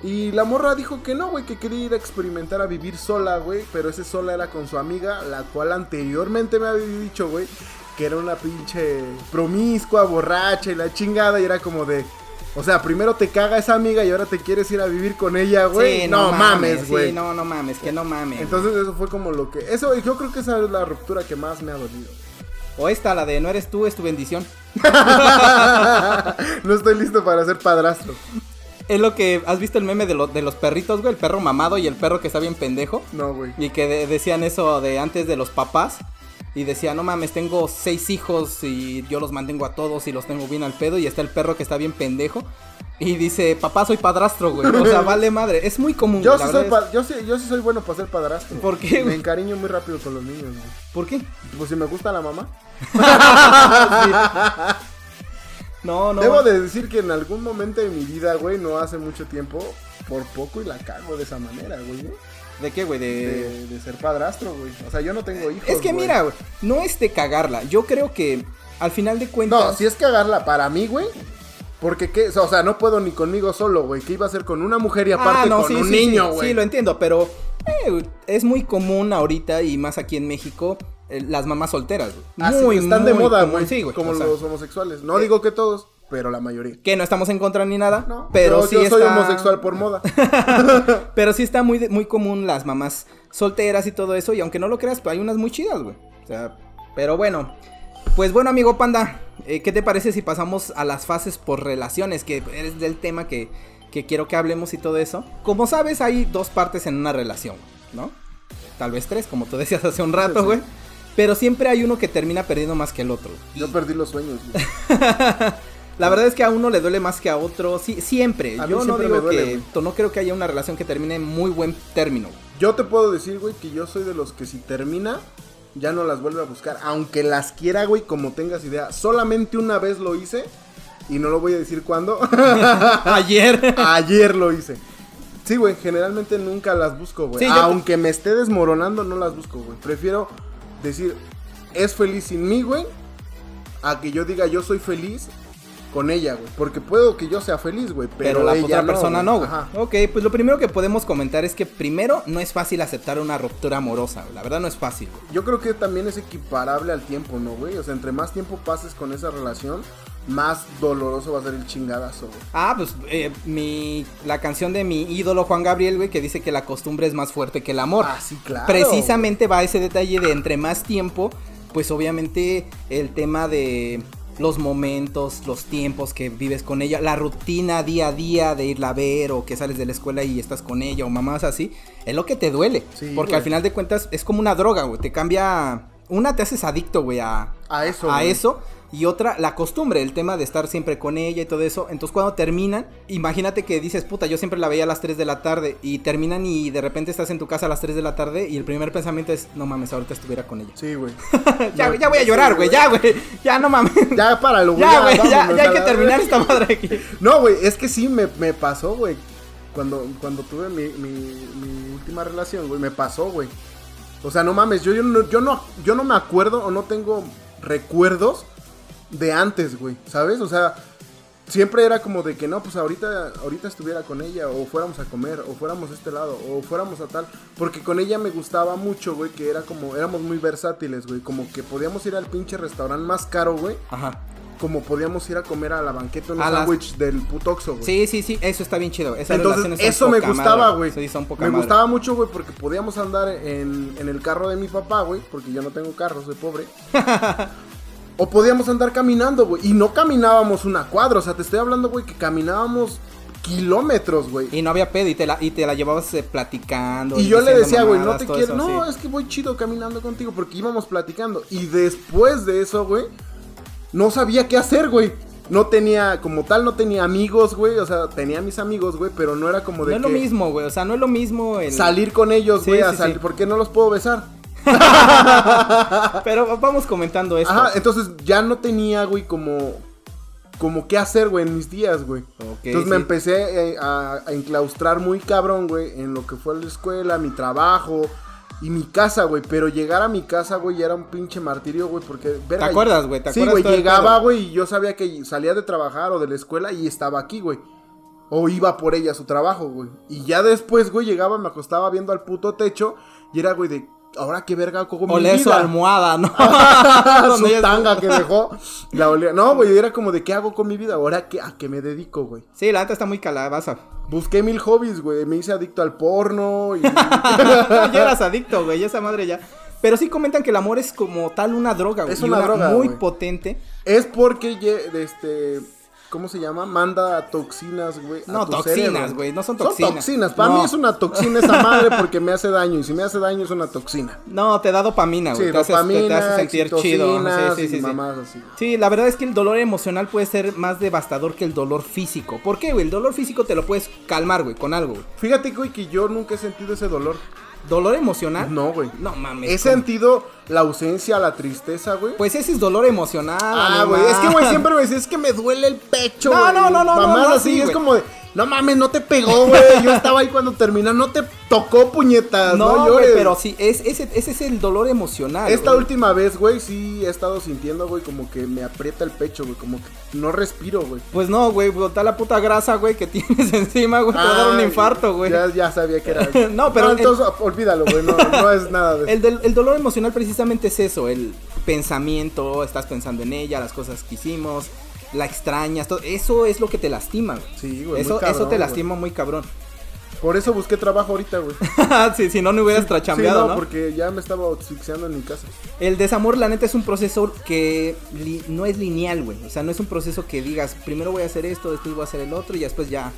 Y la morra dijo que no, güey, que quería ir a experimentar a vivir sola, güey. Pero ese sola era con su amiga, la cual anteriormente me había dicho, güey, que era una pinche promiscua, borracha y la chingada. Y era como de. O sea, primero te caga esa amiga y ahora te quieres ir a vivir con ella, güey. Sí, no, mames, güey. Sí, no, no mames, que no mames. Entonces eso fue como lo que... Eso, yo creo que esa es la ruptura que más me ha dolido. O esta, la de no eres tú, es tu bendición. *laughs* no estoy listo para ser padrastro. Es lo que. ¿Has visto el meme de, lo- de los perritos, güey? El perro mamado y el perro que está bien pendejo. No, güey. Y que de- decían eso de antes de los papás. Y decía, no mames, tengo seis hijos y yo los mantengo a todos y los tengo bien al pedo. Y está el perro que está bien pendejo. Y dice, papá, soy padrastro, güey. O sea, vale madre. Es muy común. Yo sí, soy yo, sí, yo sí soy bueno para ser padrastro. ¿Por qué, Me güey? encariño muy rápido con los niños, güey. ¿Por qué? Pues si me gusta la mamá. *laughs* No, no. Debo de decir que en algún momento de mi vida, güey, no hace mucho tiempo, por poco y la cago de esa manera, güey. ¿no? ¿De qué, güey? De... De, de ser padrastro, güey. O sea, yo no tengo hijos. Es que güey. mira, güey, no es de cagarla. Yo creo que al final de cuentas. No, si es cagarla para mí, güey. Porque, ¿qué? O sea, no puedo ni conmigo solo, güey. ¿Qué iba a hacer con una mujer y aparte Ah, no, con sí, un sí, niño, sí, güey? Sí, lo entiendo, pero eh, es muy común ahorita y más aquí en México eh, las mamás solteras, güey. Ah, sí, muy, están de moda, güey. Sí, güey. como o sea, los homosexuales. No eh, digo que todos, pero la mayoría. que no estamos en contra ni nada, No, pero yo, sí yo soy homosexual por moda. *laughs* *laughs* Pero sí está muy, muy común las mamás solteras y todo eso. Y aunque no lo creas, pues hay unas muy chidas, güey. O sea, pero bueno. Pues bueno, amigo Panda, eh, ¿qué te parece si pasamos a las fases por relaciones? Que es del tema que, que quiero que hablemos y todo eso. Como sabes, hay dos partes en una relación, ¿no? Tal vez tres, como tú decías hace un rato, Sí, sí. güey. Pero siempre hay uno que termina perdiendo más que el otro. Yo perdí los sueños. *laughs* La verdad es que a uno le duele más que a otro. Sí, siempre. A Yo no siempre digo duele, que. No creo que haya una relación que termine en muy buen término. Yo te puedo decir, güey, que yo soy de los que si termina, ya no las vuelve a buscar. Aunque las quiera, güey, como tengas idea. Solamente una vez lo hice. Y no lo voy a decir cuándo. *laughs* Ayer. Ayer lo hice. Sí, güey, generalmente nunca las busco, güey. Sí, yo- Aunque me esté desmoronando, no las busco, güey. Prefiero decir, es feliz sin mí, güey. A que yo diga, yo soy feliz con ella, güey. Porque puedo que yo sea feliz, güey. Pero, Pero, la ella otra persona no, güey. Ajá. Ok, pues lo primero que podemos comentar es que primero no es fácil aceptar una ruptura amorosa. güey. La verdad no es fácil. güey. Yo creo que también es equiparable al tiempo, ¿no, güey? O sea, entre más tiempo pases con esa relación, más doloroso va a ser el chingadazo, güey. Ah, pues eh, mi, la canción de mi ídolo Juan Gabriel, güey, que dice que la costumbre es más fuerte que el amor. Ah, sí, claro. Precisamente va ese detalle de entre más tiempo, pues obviamente el tema de los momentos, los tiempos que vives con ella, la rutina día a día de irla a ver o que sales de la escuela y estás con ella o mamás así, es lo que te duele. Sí, porque güey. al final de cuentas es como una droga, güey, te cambia... Una te haces adicto, güey, a, A eso, a güey. eso. Y otra, la costumbre, el tema de estar siempre con ella y todo eso. Entonces, cuando terminan, imagínate que dices, puta, yo siempre la veía a las 3 de la tarde. Y terminan y de repente estás en tu casa a las 3 de la tarde. Y el primer pensamiento es, no mames, ahorita estuviera con ella. Sí, güey. *laughs* ya, No, ya voy a llorar, güey, ya, güey. Ya, no mames. Ya, páralo, *laughs* güey. Ya, güey, ya, ya hay que terminar esta madre aquí. *laughs* No, güey, es que sí me, me pasó, güey. Cuando, cuando tuve mi, mi, mi última relación, güey, me pasó, güey. O sea, no mames, yo, yo, no, yo, no, yo no me acuerdo o no tengo recuerdos de antes, güey, ¿sabes? O sea, siempre era como de que no, pues ahorita, ahorita estuviera con ella, o fuéramos a comer, o fuéramos a este lado, o fuéramos a tal. Porque con ella me gustaba mucho, güey, que era como, éramos muy versátiles, güey. Como que podíamos ir al pinche restaurante más caro, güey. Ajá. Como podíamos ir a comer a la banqueta un A las- sándwich del putoxo, güey. Sí, sí, sí, eso está bien chido. Esas Entonces, eso me gustaba, güey. Sí, Me madre. gustaba mucho, güey, porque podíamos andar en, en el carro de mi papá, güey, porque yo no tengo carro, soy pobre. *laughs* o podíamos andar caminando, güey, y no caminábamos una cuadra, o sea, te estoy hablando, güey, que caminábamos kilómetros, güey. Y no había pedo y te la, y te la llevabas eh, platicando. Y yo le decía, güey, no te quiero. eso, No, sí. es que voy chido caminando contigo porque íbamos platicando. Y después de eso, güey, no sabía qué hacer, güey. No tenía, como tal, no tenía amigos, güey. O sea, tenía mis amigos, güey, pero no era como de No es lo mismo, güey. O sea, no es lo mismo el... salir con ellos, güey, a sí, salir. sí. ¿Por qué no los puedo besar? *laughs* Pero vamos comentando esto. Ajá, entonces ya no tenía, güey, como. Como qué hacer, güey, en mis días, güey. Entonces me empecé eh, a, a enclaustrar muy cabrón, güey, en lo que fue la escuela, mi trabajo y mi casa, güey. Pero llegar a mi casa, güey, ya era un pinche martirio, güey, porque... ¿Te acuerdas, güey? ¿Te Sí, güey, llegaba, güey, y yo sabía que salía de trabajar o de la escuela y estaba aquí, güey. O iba por ella a su trabajo, güey. Y ya después, güey, llegaba, me acostaba viendo al puto techo. Y era, güey, de. Ahora qué verga hago con mi Oler su vida? almohada, ¿no? *laughs* su tanga que dejó. La olía. No, güey, era como de qué hago con mi vida. Ahora qué, a qué me dedico, güey. Sí, la neta está muy calabaza. *laughs* Busqué mil hobbies, güey. Me hice adicto al porno. Y... *laughs* ya eras adicto, güey, esa madre ya. Pero sí comentan que el amor es como tal una droga, güey. Es y una droga, muy potente. es porque, este. ¿Cómo se llama? Manda toxinas, güey. a No, tu toxinas, güey, no son toxinas. Son toxinas. Para No. mí es una toxina esa madre porque me hace daño. Y si me hace daño es una toxina. No, te da dopamina, güey. Sí, te, hace- te- hace sentir chido. Sí, sí, y sí, sí. mamadas así. Sí, la verdad es que el dolor emocional puede ser más devastador que el dolor físico. ¿Por qué, güey? El dolor físico te lo puedes calmar, güey, con algo, güey. Fíjate, güey, que yo nunca he sentido ese dolor. ¿Dolor emocional? No, güey. No mames. He ¿cómo? sentido la ausencia, la tristeza, güey. Pues ese es dolor emocional. Ah, güey, es que, güey, siempre me decía, es que me duele el pecho, No, güey. no, no, no, Mamás no, no, así, sí, es como de, no mames, no te pegó, güey. Yo estaba ahí cuando terminó, no te tocó, puñetas. No, No, llores. pero sí, es, ese, ese es el dolor emocional. Esta última vez, güey, sí he estado sintiendo, güey, como que me aprieta el pecho, güey, como que no respiro, güey. Pues no, güey, botar la puta grasa, güey, que *laughs* tienes encima, güey, te va a dar un Ay, infarto, güey. Ya, ya sabía que era. *laughs* No, pero el- entonces, olvídalo, güey, no, no es nada de eso. El, del- el dolor emocional precisamente es eso, el pensamiento, estás pensando en ella, las cosas que hicimos, la extrañas, todo, eso es lo que te lastima, güey. Sí, güey, Eso, cabrón, eso te lastima muy cabrón. Por eso busqué trabajo ahorita, güey. *laughs* si, si no, no hubieras trachambeado, Sí, ¿no? porque ya me estaba asfixiando en mi casa. El desamor, la neta, es un proceso que li- no es lineal, güey. O sea, no es un proceso que digas, primero voy a hacer esto, después voy a hacer el otro y después ya,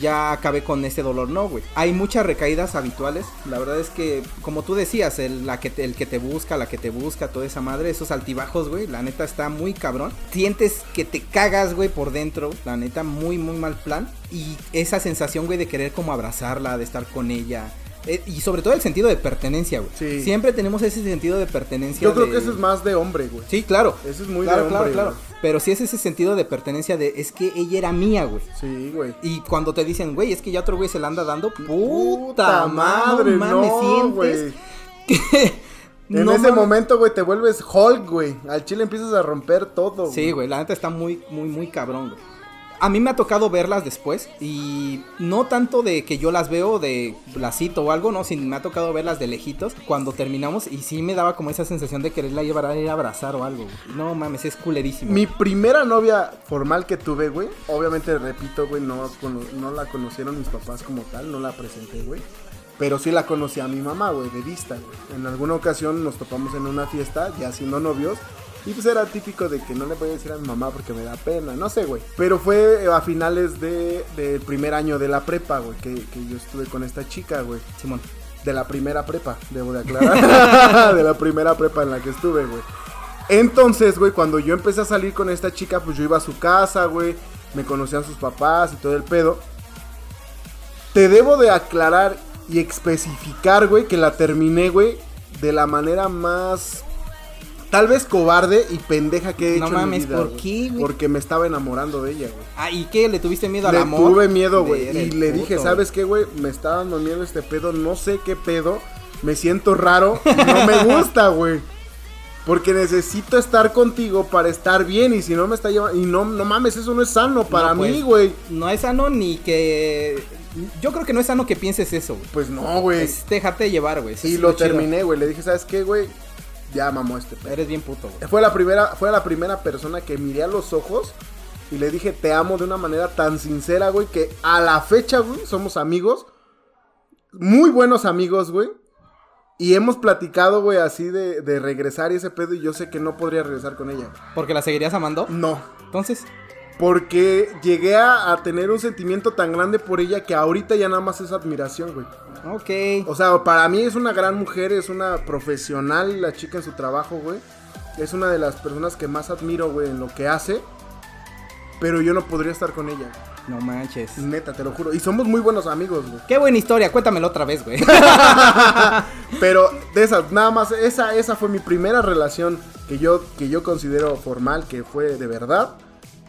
ya acabé con este dolor. No, güey. Hay muchas recaídas habituales. La verdad es que, como tú decías, el, la que te, el que te busca, la que te busca, toda esa madre, esos altibajos, güey, la neta está muy cabrón. Sientes que te cagas, güey, por dentro. La neta, muy, muy mal plan. Y esa sensación, güey, de querer como abrazarla, de estar con ella. Eh, y sobre todo el sentido de pertenencia, güey. Sí. Siempre tenemos ese sentido de pertenencia. Yo creo de- que eso es más de hombre, güey. Sí, claro. Eso es muy claro, de claro, hombre, claro. Pero sí es ese sentido de pertenencia de es que ella era mía, güey. Sí, güey. Y cuando te dicen, güey, es que ya otro güey se la anda dando, puta, madre, madre, no no, sientes güey. En *laughs* no ese momento, güey, te vuelves Hulk, güey. Al chile empiezas a romper todo, Sí, güey, la neta está muy, muy, muy cabrón, güey. A mí me ha tocado verlas después y no tanto de que yo las veo de la cito o algo, no, sino me ha tocado verlas de lejitos cuando terminamos y sí me daba como esa sensación de quererla llevar a ir a abrazar o algo. güey. No mames, es culerísimo. Mi primera novia formal que tuve, güey. Obviamente, repito, güey, no, no la conocieron mis papás como tal, no la presenté, güey. Pero sí la conocí a mi mamá, güey, de vista, güey. En alguna ocasión nos topamos en una fiesta, ya siendo novios. Y pues era típico de que no le voy a decir a mi mamá porque me da pena, no sé, güey. Pero fue eh, a finales de, del primer año de la prepa, güey, que, que yo estuve con esta chica, güey. Simón. De la primera prepa, debo de aclarar. *laughs* de la primera prepa en la que estuve, güey. Entonces, güey, cuando yo empecé a salir con esta chica, pues yo iba a su casa, güey. Me conocían sus papás y todo el pedo. Te debo de aclarar y especificar, güey, que la terminé, güey, de la manera más... Tal vez cobarde y pendeja que he No hecho en mi mames, vida, ¿por qué, güey? Porque me estaba enamorando de ella, güey. Ah, ¿y qué? ¿Le tuviste miedo al Le amor? tuve miedo, güey. Y le puto, dije. ¿sabes qué, güey? Me está dando miedo este pedo. No sé qué pedo. Me siento raro. No me *laughs* gusta, güey. Porque necesito estar contigo para estar bien. Y si no me está llevando. Y no, no mames, eso no es sano para No, mí, pues, güey. No es sano ni que. Yo creo que no es sano que pienses eso, güey. Pues no, güey. Es dejarte llevar, güey. Y es lo terminé, güey. Le dije, ¿sabes qué, güey? Ya mamó este pedo. Eres bien puto, güey. Fue la primera, fue la primera persona que miré a los ojos y le dije te amo de una manera tan sincera, güey, que a la fecha, güey, somos amigos. Muy buenos amigos, güey. Y hemos platicado, güey, así de, de regresar y ese pedo y yo sé que no podría regresar con ella. ¿Porque la seguirías amando? No. Entonces, Porque llegué a, a tener un sentimiento tan grande por ella que ahorita ya nada más es admiración, güey. ok. O sea, para mí es una gran mujer, es una profesional, la chica en su trabajo, güey. Es una de las personas que más admiro, güey, en lo que hace. Pero yo no podría estar con ella. No manches. Neta, te lo juro. Y somos muy buenos amigos, güey. Qué buena historia, cuéntamelo otra vez, güey. *laughs* Pero de esas, nada más, esa, esa fue mi primera relación que yo, que yo considero formal, que fue de verdad.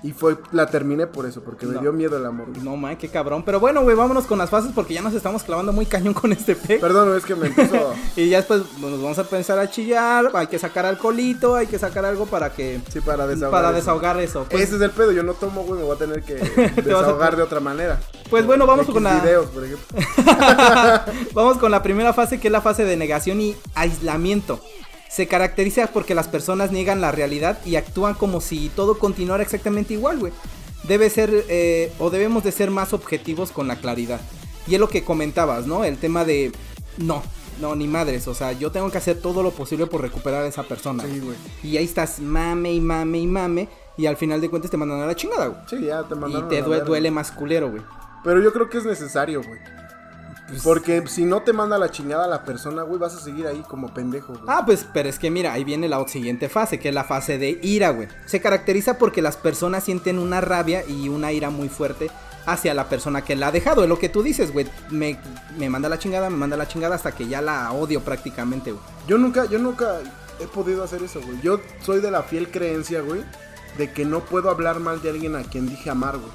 Y fue, la terminé por eso, porque me dio miedo el amor. güey. No, man, qué cabrón. Pero bueno, güey, vámonos con las fases porque ya nos estamos clavando muy cañón con este pe. Perdón, es que me empezó. *laughs* Y ya después nos vamos a pensar a chillar, hay que sacar alcoholito, hay que sacar algo para que... Sí, para desahogar. para eso. desahogar eso. Pues, Ese es el pedo, yo no tomo, güey, me voy a tener que *laughs* a- desahogar de otra manera. pues bueno, vamos X con la... videos, por ejemplo. *laughs* Vamos con la primera fase que es la fase de negación y aislamiento. Se caracteriza porque las personas niegan la realidad y actúan como si todo continuara exactamente igual, güey. Debe ser eh, o debemos de ser más objetivos con la claridad. Y es lo que comentabas, ¿no? El tema de no, no, ni madres. O sea, yo tengo que hacer todo lo posible por recuperar a esa persona. Sí, güey. Y ahí estás mame y mame y mame. Y al final de cuentas te mandan a la chingada, güey. Sí, ya te Y mandaron. te a la due- verga. duele más culero, güey. Pero yo creo que es necesario, güey. Pues- Porque si no te manda la chingada la persona, güey, vas a seguir ahí como pendejo, güey. Ah, pues, pero es que mira, ahí viene la siguiente fase, que es la fase de ira, güey. Se caracteriza porque las personas sienten una rabia y una ira muy fuerte hacia la persona que la ha dejado. Es lo que tú dices, güey. Me, me manda la chingada, me manda la chingada hasta que ya la odio prácticamente, güey. Yo nunca, yo nunca he podido hacer eso, güey. Yo soy de la fiel creencia, güey, de que no puedo hablar mal de alguien a quien dije amar, güey.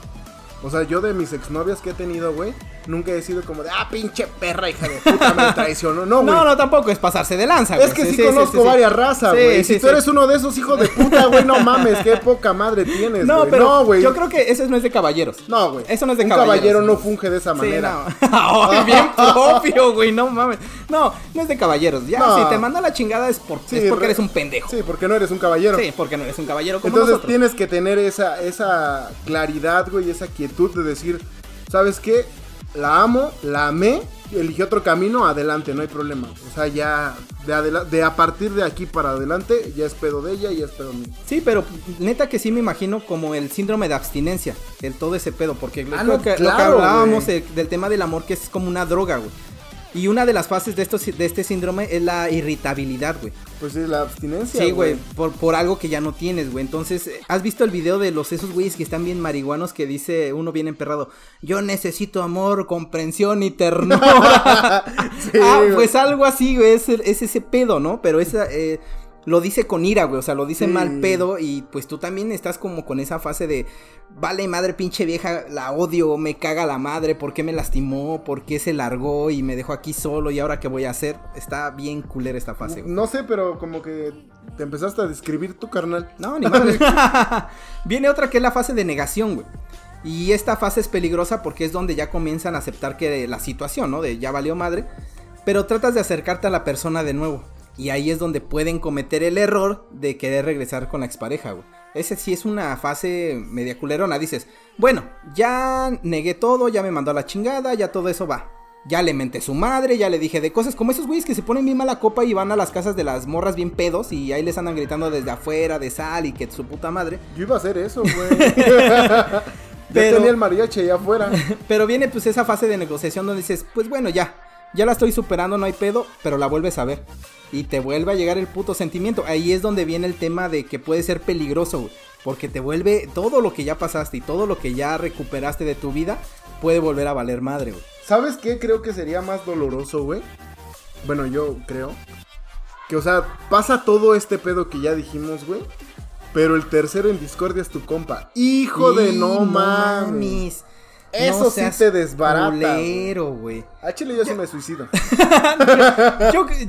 O sea, yo de mis exnovias que he tenido, güey, nunca he sido como de, ah, pinche perra, hija de puta, me *laughs* traicionó. No, güey. No, no, tampoco es pasarse de lanza, güey. Es que sí, conozco varias razas, Sí, güey. sí, si tú sí. eres uno de esos hijos de puta, *laughs* güey, no mames, qué poca madre tienes, No, pero no, güey. yo creo que eso no es de caballeros. No, güey. Eso no es de Un caballeros, caballero no funge de esa manera. Sí, no. *laughs* Bien propio, güey, no mames. No, no es de caballeros. Ya, No. si te manda la chingada es, por, Sí, es porque re- eres un pendejo. Sí. Sí, porque no eres un caballero. porque no eres un caballero como Entonces nosotros. tienes que tener esa, esa claridad, güey, esa quietud de decir, ¿sabes qué? La amo, la amé, elige otro camino, adelante, no hay problema. O sea, ya de, de a partir de aquí para adelante, ya es pedo de ella y ya es pedo mío. Sí, pero neta que sí me imagino como el síndrome de abstinencia, el todo ese pedo, porque Ah, creo no, que, lo que hablábamos del tema del amor que es como una droga, güey. Y una de las fases de, estos, de este síndrome es la irritabilidad, güey. Pues es la abstinencia. Sí, güey, por, por algo que ya no tienes, güey. Entonces, ¿has visto el video de los esos güeyes que están bien marihuanos que dice uno bien emperrado? Yo necesito amor, comprensión y ternura. *laughs* Sí, ah, pues algo así, güey, es, es ese pedo, ¿no? Pero esa, eh, lo dice con ira, güey, o sea, lo dice mal pedo y pues tú también estás como con esa fase de, vale madre pinche vieja, la odio, me caga la madre, ¿por qué me lastimó? ¿Por qué se largó y me dejó aquí solo y ahora qué voy a hacer? Está bien culera esta fase, güey. No sé, pero como que te empezaste a describir tu carnal. No, ni *laughs* madre. *laughs* Viene otra que es la fase de negación, güey. Y esta fase es peligrosa porque es donde ya comienzan a aceptar que la situación, ¿no? De ya valió madre. Pero tratas de acercarte a la persona de nuevo. Y ahí es donde pueden cometer el error de querer regresar con la expareja, güey. Ese sí es una fase media culerona. Dices, bueno, ya negué todo, ya me mandó a la chingada, ya todo eso va. Ya le menté su madre, ya le dije de cosas como esos güeyes que se ponen bien mala copa y van a las casas de las morras bien pedos y ahí les andan gritando desde afuera de sal y que su puta madre. Yo iba a hacer eso, güey. *laughs* Pero- tenía el mariachi allá afuera. *laughs* Pero viene pues esa fase de negociación donde dices, pues bueno, ya, ya la estoy superando, no hay pedo, pero la vuelves a ver. Y te vuelve a llegar el puto sentimiento. Ahí es donde viene el tema de que puede ser peligroso, güey. Porque te vuelve todo lo que ya pasaste y todo lo que ya recuperaste de tu vida, puede volver a valer madre, güey. ¿Sabes qué? Creo que sería más doloroso, güey. Bueno, yo creo. Que, o sea, pasa todo este pedo que ya dijimos, güey. Pero el tercero en discordia es tu compa. Hijo de Y no mames. Eso sí te desbarata, culero, güey. Chile yo sí me suicido. *laughs* Yo, yo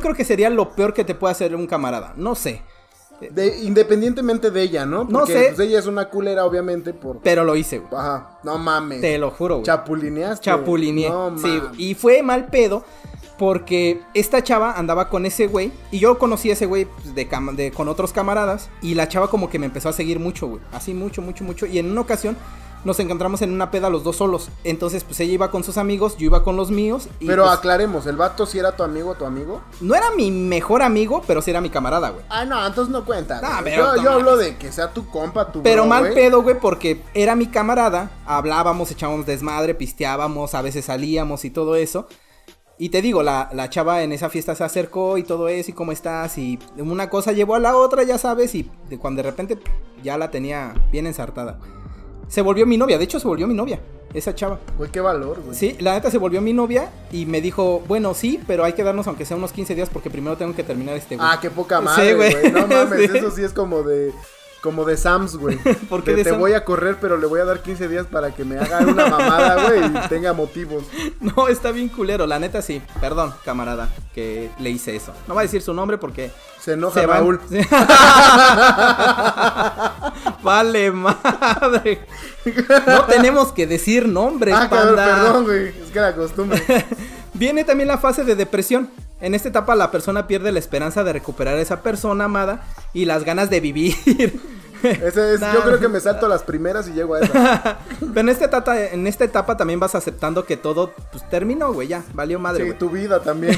creo que sería lo peor que te puede hacer un camarada. No sé. De- independientemente de ella, ¿no? No sé. Pues ella es una culera, obviamente, por. Pero lo hice, güey. Ajá, no mames. Te lo juro, güey. Chapulineaste. Chapulineé. No sí, y fue mal pedo porque esta chava andaba con ese güey y yo conocí a ese güey pues, de- con otros camaradas y la chava como que me empezó a seguir mucho, güey. Así mucho, mucho, mucho. Y en una ocasión nos encontramos en una peda los dos solos. Entonces, pues ella iba con sus amigos, yo iba con los míos. Y, Pero pues, aclaremos, ¿el vato si era tu amigo tu amigo? no era mi mejor amigo, pero sí era mi camarada, güey. Ah, no, entonces no cuenta. No, güey. pero yo hablo de que sea tu compa, tu Pero bro, mal pedo, güey, porque era mi camarada, hablábamos, echábamos desmadre, pisteábamos, a veces salíamos y todo eso. Y te digo, la, la chava en esa fiesta se acercó y todo eso, y cómo estás, y una cosa llevó a la otra, ya sabes, y de cuando de repente ya la tenía bien ensartada. Se volvió mi novia, de hecho se volvió mi novia, esa chava. Güey, qué valor, güey. Sí, la neta se volvió mi novia y me dijo, bueno, sí, pero hay que darnos aunque sea unos 15 días porque primero tengo que terminar este güey. Ah, qué poca madre, güey. güey. No *laughs* mames, Sí. eso sí es como de. Como de Sams, güey. *laughs* ¿Por qué De de te Sam? voy a correr, pero le voy a dar 15 días para que me haga una mamada, güey, y tenga motivos. *laughs* No, está bien culero, la neta sí. Perdón, camarada, que le hice eso. No va a decir su nombre porque Se enoja se. Raúl. *laughs* vale madre. No tenemos que decir nombres, Ah, cabrón, panda. perdón, güey. Es que la costumbre. Viene también la fase de depresión. En esta etapa la persona pierde la esperanza de recuperar a esa persona amada y las ganas de vivir. *laughs* Ese es, Nah. yo creo que me salto las primeras y llego a esa. *laughs* Pero en esta etapa, en esta etapa también vas aceptando que todo pues, terminó, güey, ya, valió madre, Sí, tu vida también.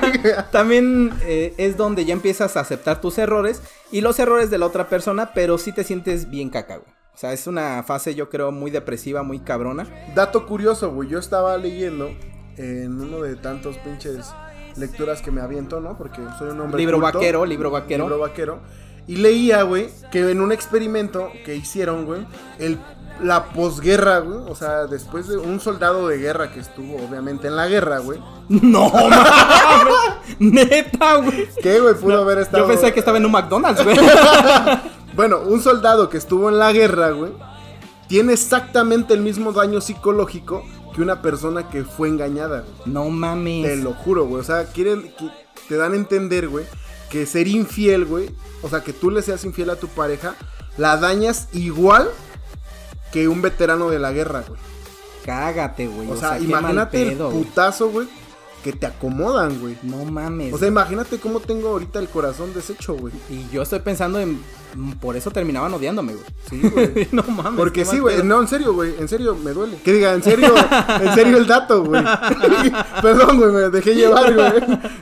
*laughs* También eh, es donde ya empiezas a aceptar tus errores y los errores de la otra persona, pero sí te sientes bien caca, güey. O sea, es una fase yo creo muy depresiva, muy cabrona. Dato curioso, güey. Yo estaba leyendo en uno de tantos pinches lecturas que me aviento, ¿no? Porque soy un hombre libro culto. vaquero, libro vaquero. Libro vaquero. Y leía, güey, que en un experimento que hicieron, güey, el, la posguerra, güey, o sea, después de un soldado de guerra que estuvo, obviamente, en la guerra, güey. *laughs* No, mames. Neta, güey. ¿Qué, güey? Pudo haber estado. Yo pensé que estaba en un McDonald's, güey. *laughs* Bueno, un soldado que estuvo en la guerra, güey, tiene exactamente el mismo daño psicológico que una persona que fue engañada, güey. No mames. Te lo juro, güey. O sea, quieren, que- te dan a entender, güey, que ser infiel, güey, o sea, que tú le seas infiel a tu pareja, la dañas igual que un veterano de la guerra, güey. Cágate, güey. O, sea, imagínate pedo, el putazo, güey, que te acomodan, güey. No mames. O sea, imagínate cómo tengo ahorita el corazón deshecho, güey. y yo estoy pensando en. mm, Por eso terminaban odiándome, güey. Sí, güey. *laughs* no mames. Porque sí, güey. pedo. No, en serio, güey. En serio, me duele. Que diga, en serio, en serio el dato, güey. *laughs* *laughs* Perdón, güey, me dejé llevar, güey.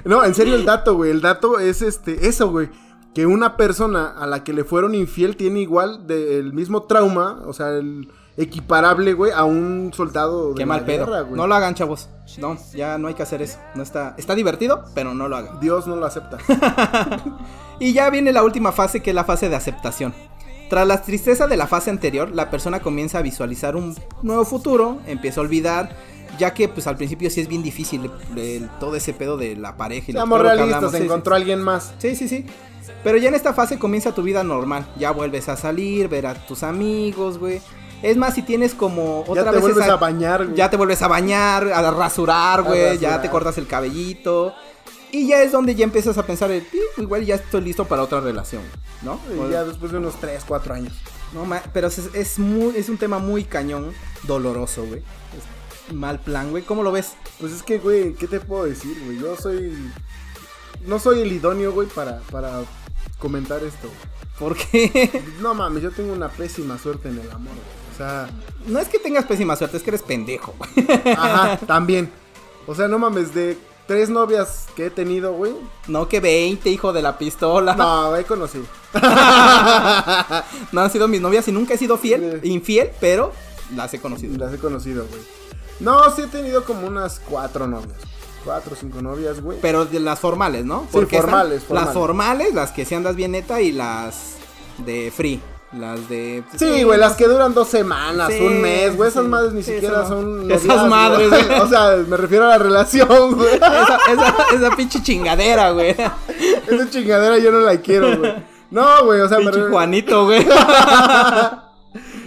No, en serio el dato, güey. El dato es este, eso, güey. Que una persona a la que le fueron infiel tiene igual del mismo trauma, o sea, el equiparable, güey, a un soldado de Qué la mal pedo. guerra, güey. no lo hagan, chavos. No, ya no hay que hacer eso. No está. Está divertido, pero no lo hagan. Dios no lo acepta. *laughs* Y ya viene la última fase, que es la fase de aceptación. Tras la tristeza de la fase anterior, la persona comienza a visualizar un nuevo futuro, empieza a olvidar, ya que pues al principio sí es bien difícil todo ese pedo de la pareja y que realistas. Sí, sí. encontró alguien más. Sí, sí, sí. Pero ya en esta fase comienza tu vida normal. Ya vuelves a salir, ver a tus amigos, güey. Es más, si tienes como otra ya te vez vuelves esa- a bañar, güey. ya te vuelves a bañar, a rasurar, A güey. Ya te cortas el cabellito. Y ya es donde ya empiezas a pensar, "Pi, igual ya estoy listo para otra relación, ¿no? Y ya después de unos 3, 4 años. No, ma- pero es, es, muy, es un tema muy cañón, doloroso, güey. Es mal plan, güey. ¿Cómo lo ves? Pues es que, güey, ¿qué te puedo decir, güey? Yo soy. No soy el idóneo, güey, para, para comentar esto. Porque No mames, yo tengo una pésima suerte en el amor, güey. O sea, no es que tengas pésima suerte, es que eres pendejo, *laughs* ajá, *laughs* también. O sea, no mames, de tres novias que he tenido, güey. No que 20, hijo de la pistola. No. *laughs* No, he conocido. han sido mis novias y nunca he sido fiel, Sí. infiel, pero las he conocido. Las he conocido, güey. No, sí he tenido como unas cuatro novias. Cuatro o cinco novias, güey. Pero de las formales, ¿no? Sí, están formales, formales. Las formales, las que sí andas bien neta y las de free. Las de. Sí, güey, las que duran dos semanas, Sí, un mes, güey. Esas sí. madres ni Sí, siquiera son. Esas noviazgo. madres, güey. *laughs* o sea, me refiero a la relación, güey. *laughs* Esa, esa, esa pinche chingadera, güey. *laughs* Esa chingadera yo no la quiero, güey. No, güey, o sea, me Pinche re- Juanito, güey.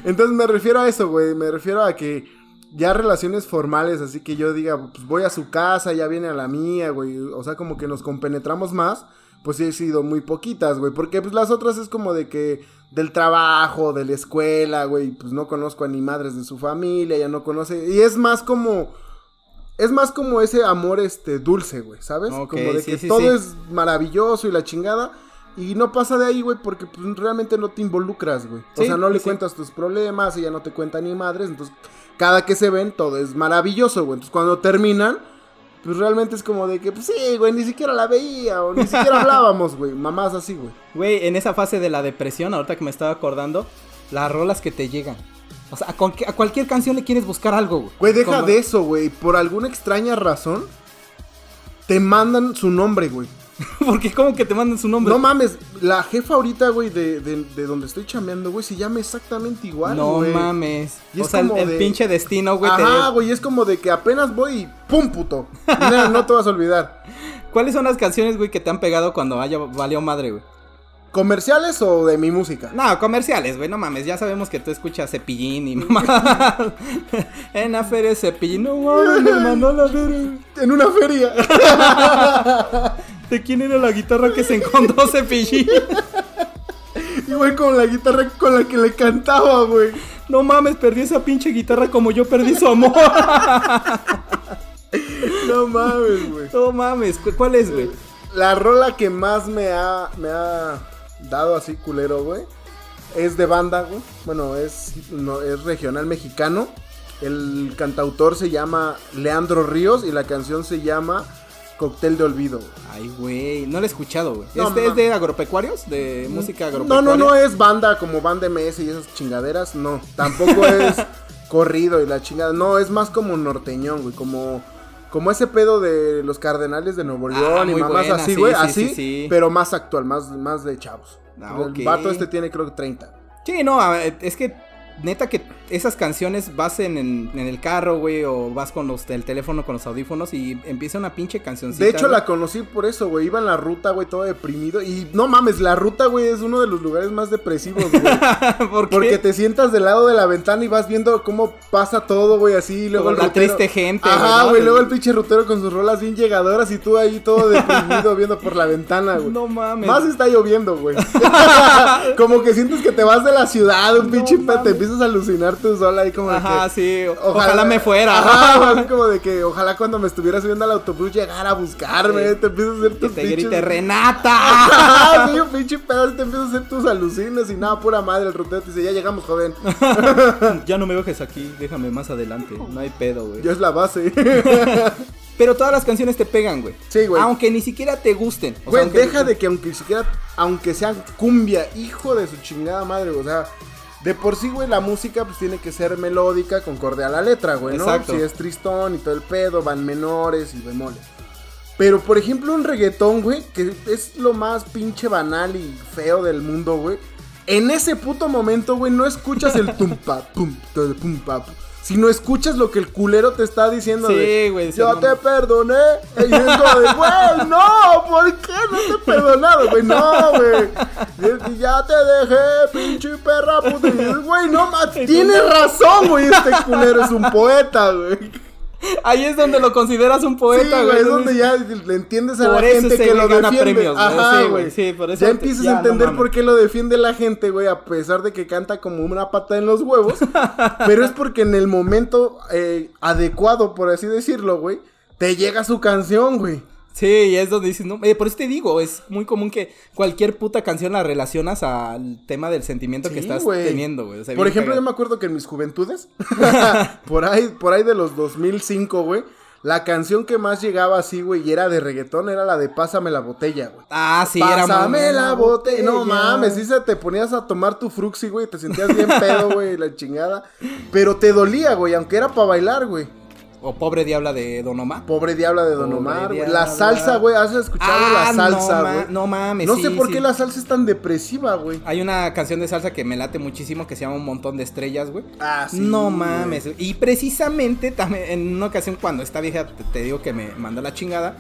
Entonces me refiero a eso, güey. Me refiero a que ya relaciones formales, así que yo diga, pues voy a su casa, ya viene a la mía, güey. O sea, como que nos compenetramos más. Pues sí, he sido muy poquitas, güey. Porque pues las otras es como de que del trabajo, de la escuela, güey. Pues no conozco a ni madres de su familia, ya no conoce. Y es más como. Es más como ese amor este dulce, güey, ¿sabes? Como de sí, que sí, todo sí. es maravilloso y la chingada. Y no pasa de ahí, güey, porque pues, realmente no te involucras, güey. O sea, no le sí. cuentas tus problemas, ella no te cuenta ni madres. Entonces, cada que se ven, todo es maravilloso, güey. Entonces, cuando terminan, pues realmente es como de que, pues sí, güey, ni siquiera la veía o ni siquiera *laughs* hablábamos, güey. Mamás así, güey. Güey, en esa fase de la depresión, ahorita que me estaba acordando, las rolas que te llegan. O sea, a, cualquier- a cualquier canción le quieres buscar algo, güey. Güey, deja Como- de eso, güey. Por alguna extraña razón, te mandan su nombre, güey. *laughs* Porque como que te mandan su nombre. No mames, la jefa ahorita, güey, de, de, de donde estoy chameando, güey, se llama exactamente igual, no güey. mames. Y o es sea, el, como el de- pinche destino, güey. te- Ajá, güey, es como de que apenas voy y ¡pum, puto! No, no te vas a olvidar. *laughs* ¿Cuáles son las canciones, güey, que te han pegado cuando haya valió madre, güey? ¿Comerciales o de mi música? No, comerciales, güey, no mames, ya sabemos que tú escuchas Cepillín y *laughs* mamá. en la feria de Cepillín, no mames, me mandó la feria. En una feria. ¿De quién era la guitarra que se encontró Cepillín? Y güey, con la guitarra con la que le cantaba, güey. No mames, perdí esa pinche guitarra como yo perdí su amor. No mames, güey. No mames, ¿cu- ¿cuál es, güey? La rola que más me ha, me ha dado así culero, güey, es de banda, güey. Bueno, es, no, es regional mexicano. El cantautor se llama Leandro Ríos y la canción se llama Cóctel de Olvido. Ay, güey, no lo he escuchado, güey. No, ¿Este es de agropecuarios? ¿De música No, agropecuaria? no, no es banda como banda MS y esas chingaderas, no. Tampoco *laughs* es corrido y la chingada. No, es más como norteñón, güey. Como, como ese pedo de los cardenales de Nuevo Ah, León y mamás buena, así, sí, güey. sí, así, sí, sí. pero más actual, más, más de chavos. Ah, El vato este tiene creo que 30. Sí, no, es que neta que esas canciones vas en, en, en el carro, güey, o vas con los, el teléfono con los audífonos y empieza una pinche cancioncita. De hecho, güey. la conocí por eso, güey. Iba en la ruta, güey, todo deprimido. Y no mames, la ruta, güey, es uno de los lugares más depresivos, güey. *laughs* ¿Por qué? Porque te sientas del lado de la ventana y vas viendo cómo pasa todo, güey, así. y Luego Como la rutero- triste gente, Ajá, ¿no? güey. Luego el pinche rutero con sus rolas bien llegadoras y tú ahí todo *laughs* deprimido viendo por la ventana, güey. No mames. Más está lloviendo, güey. *laughs* como que sientes que te vas de la ciudad, un No pinche te empiezas a alucinar tú sola ahí como de Ajá, que, sí. Ojalá, me fuera. Ajá, así como de que ojalá cuando me estuviera subiendo al autobús llegara a buscarme, Sí. te empiezas a hacer que tus te pinches... grite Renata. Ajá, sí, un pinche pedazo, te empiezas a hacer tus alucines y nada, pura madre, el rutero te dice, ya llegamos, joven. *laughs* ya no me dejes aquí, déjame más adelante. No hay pedo, güey. Ya es la base. *laughs* Pero todas las canciones te pegan, güey. Sí, güey. Aunque ni siquiera te gusten. O Güey, deja de que aunque siquiera, aunque sea cumbia, hijo de su chingada madre, o sea, de por sí, güey, la música pues tiene que ser melódica, concorde a la letra, güey, ¿no? Exacto. Si es tristón y todo el pedo, van menores y bemoles. Pero, por ejemplo, un reggaetón, güey, que es lo más pinche banal y feo del mundo, güey. En ese puto momento, güey, no escuchas el *laughs* tumpa, pum, todo el pum, pa, pum, sino escuchas lo que el culero te está diciendo. Sí, de, güey, Yo no te perdoné. Y es como de, güey, no, ¿por qué no te he perdonado, güey? No, güey. Ya te dejé, pinche perra puta. Y güey, no, *laughs* tienes razón, güey. Este culero es un poeta, güey. Ahí es donde lo consideras un poeta, sí, güey. es donde ya le entiendes a Por la gente que lo gana defiende. premios. Ajá, güey, sí, por eso ya empiezas ya, a entender por qué lo defiende la gente, güey, a pesar de que canta como una pata en los huevos. *laughs* pero es porque en el momento eh, adecuado, por así decirlo, güey, te llega su canción, güey. Sí, y es donde dices, no, eh, por eso te digo, es muy común que cualquier puta canción la relacionas al tema del sentimiento que estás teniendo, güey. O sea, Por ejemplo, yo me acuerdo que en mis juventudes, *laughs* *laughs* por ahí, por ahí de los 2005, güey, la canción que más llegaba así, güey, y era de reggaetón, era la de Pásame la botella, güey. Ah, sí, era Pásame la botella. No mames, si se te ponías a tomar tu fruxi, güey, te sentías bien pedo, güey, la chingada. Pero te dolía, güey, aunque era para bailar, güey. O Pobre Diabla de Don Omar. Pobre diabla de Don Pobre Omar, diabla. La salsa, güey, ¿has escuchado Ah, la salsa, no, ma- güey? no mames, No sí, sé por sí. qué la salsa es tan depresiva, güey. Hay una canción de salsa que me late muchísimo que se llama Un montón de estrellas, güey. Ah, sí. no mames. Y precisamente también en una ocasión cuando esta vieja te, te digo que me mandó la chingada,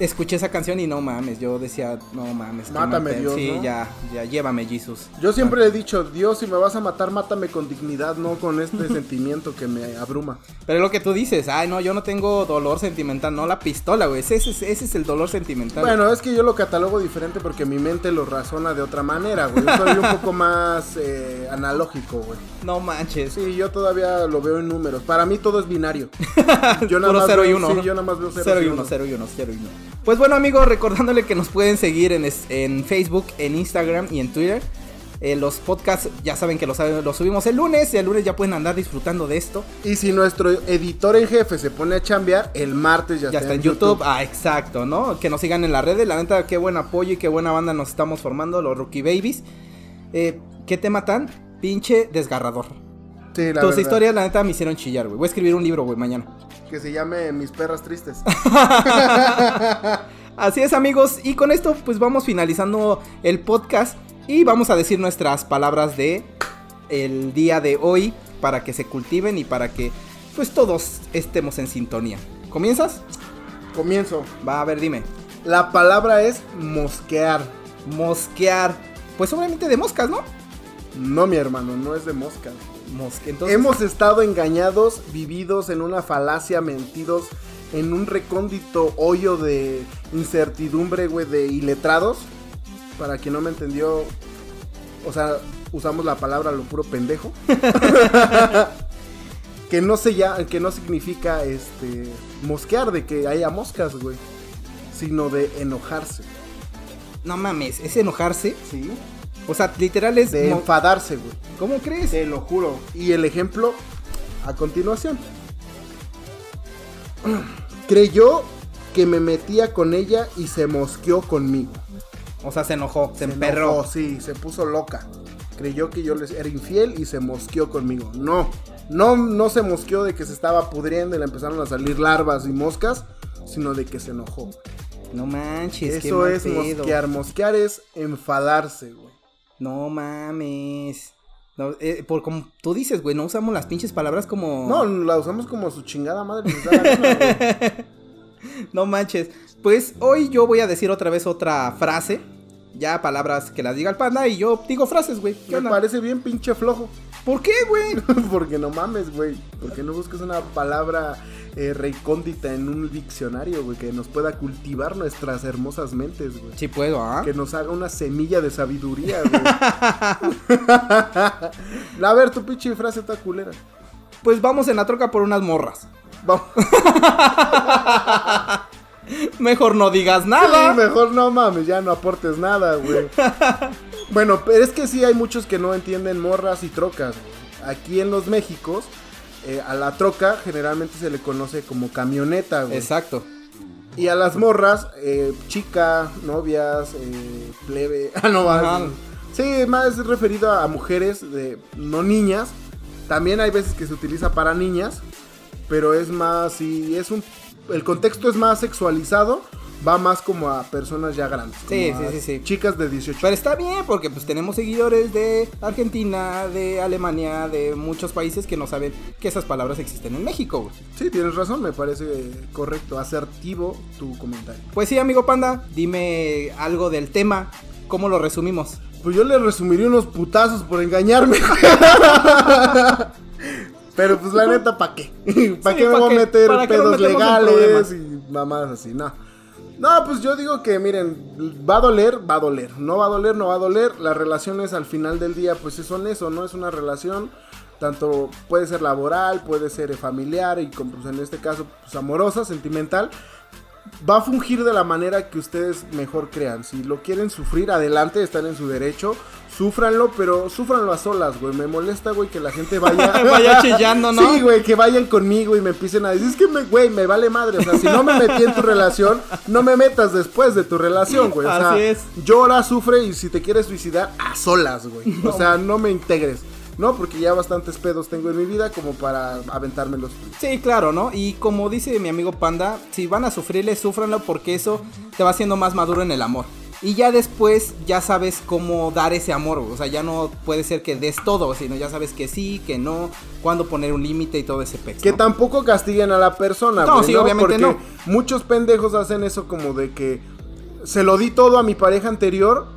escuché esa canción y no mames, yo decía, no mames. Mátame. Dios, Sí, ¿no? ya, ya, llévame, Jesus. Yo siempre he dicho, Dios, si me vas a matar, mátame con dignidad, no con este *laughs* sentimiento que me abruma. Pero es lo que tú dices, ay, no, yo no tengo dolor sentimental, no la pistola, güey. Ese, ese, ese es el dolor sentimental. Bueno, es que yo lo catalogo diferente porque mi mente lo razona de otra manera, güey. Yo soy un poco más eh, analógico, güey. no manches. Sí, yo todavía lo veo en números. Para mí todo es binario. *laughs* Yo Puro cero y veo, uno. Sí, yo nada más veo 0 0 y 1, 0 y 1, 0 y 1. Pues bueno, amigos, recordándole que nos pueden seguir en, en Facebook, en Instagram y en Twitter. Eh, los podcasts ya saben que los, los subimos el lunes y el lunes ya pueden andar disfrutando de esto. Y si nuestro editor en jefe se pone a chambear, el martes ya, Ya está en YouTube. Ah, exacto, ¿no? Que nos sigan en las redes. La neta, qué buen apoyo y qué buena banda nos estamos formando, los Rookie Babies. Eh, ¿Qué tema tan pinche desgarrador? Sí, la Tus verdad. historias, la neta, me hicieron chillar, güey. Voy a escribir un libro, güey, mañana. Que se llame Mis perras tristes. *laughs* Así es amigos, y con esto pues vamos finalizando el podcast y vamos a decir nuestras palabras de el día de hoy para que se cultiven y para que pues todos estemos en sintonía. ¿Comienzas? Comienzo. Va a ver, dime. La palabra es mosquear. Mosquear. pues obviamente de moscas, ¿no? No, mi hermano, no es de mosca. Entonces, Hemos estado engañados, vividos en una falacia, mentidos en un recóndito hoyo de incertidumbre, güey, de iletrados. Para quien no me entendió, o sea, usamos la palabra lo puro pendejo. *laughs* que no se ya, que no significa este mosquear de que haya moscas, güey, sino de enojarse. no mames, es enojarse. ¿Sí? O sea, literal es. De enfadarse, güey. ¿Cómo crees? Te lo juro. Y el ejemplo a continuación. *clears throat* Creyó que me metía con ella y se mosqueó conmigo. O sea, se enojó, se, Se emperró. enojó, sí, se puso loca. Creyó que yo les era infiel y se mosqueó conmigo. No, no, no se mosqueó de que se estaba pudriendo y le empezaron a salir larvas y moscas, sino de que se enojó. No manches, Eso es mosquear. Mosquear es enfadarse, güey. No mames. No, eh, por como tú dices, güey, no usamos las pinches palabras como. No, la usamos como su chingada madre. gana. *laughs* No manches. Pues hoy yo voy a decir otra vez otra frase. Ya palabras que las diga el panda y yo digo frases, güey. ¿Qué Me onda? parece bien pinche flojo. ¿Por qué, güey? *laughs* Porque no mames, güey. Porque no buscas una palabra eh, recóndita en un diccionario, güey, que nos pueda cultivar nuestras hermosas mentes, güey. Sí puedo, ¿ah? Que nos haga una semilla de sabiduría, güey. *laughs* A ver, tu pinche frase está culera. Pues vamos en la troca por unas morras. Vamos. *laughs* Mejor no digas Sí, nada. mejor no mames, ya no aportes nada, güey. *laughs* Bueno, pero es que sí hay muchos que no entienden morras y trocas, güey. Aquí en los Méxicos, eh, a la troca generalmente se le conoce como camioneta, güey. Exacto. Y a las morras, eh, chica, novias, eh, plebe. *laughs* Ah, no, más. Sí, más referido a mujeres, de, no niñas. También hay veces que se utiliza para niñas. Pero es más, sí, es un. El contexto es más sexualizado. Va más como a personas ya grandes. Sí, sí, sí, sí. Chicas de 18 Pero está bien porque pues tenemos seguidores de Argentina, de Alemania, de muchos países que no saben que esas palabras existen en México. güey. Sí, tienes razón, me parece correcto, asertivo tu comentario. Pues sí, amigo panda, dime algo del tema, ¿cómo lo resumimos? Pues yo le resumiría unos putazos por engañarme. *laughs* Pero pues la neta, ¿para qué? *laughs* ¿Para Sí, qué me ¿pa' voy a meter ¿Para qué nos pedos legales y mamadas así? No. No, pues yo digo que miren, va a doler, va a doler. No va a doler, no va a doler. Las relaciones al final del día, pues son eso, ¿no? Es una relación. Tanto puede ser laboral, puede ser familiar y como pues, en este caso, pues amorosa, sentimental va a fungir de la manera que ustedes mejor crean. Si lo quieren sufrir, adelante, están en su derecho. Súfranlo, pero súfranlo a solas, güey. Me molesta, güey, que la gente vaya. *laughs* Vaya chillando, ¿no? *laughs* Sí, güey, que vayan conmigo y me empiecen a decir, es que, me, güey, me vale madre. O sea, si no me metí en tu relación, no me metas después de tu relación, güey. O sea, Así es. llora, sufre y si te quieres suicidar, a solas, güey. O sea, no me integres. No, porque ya bastantes pedos tengo en mi vida como para aventármelos. Sí, claro, ¿no? Y como dice mi amigo Panda, si van a sufrirle, súfranlo porque eso te va haciendo más maduro en el amor. Y ya después ya sabes cómo dar ese amor, o sea, ya no puede ser que des todo, sino ya sabes que sí, que no, cuándo poner un límite y todo ese pex. Que tampoco castiguen a la persona, No, sí, obviamente Porque no. muchos pendejos hacen eso como de que se lo di todo a mi pareja anterior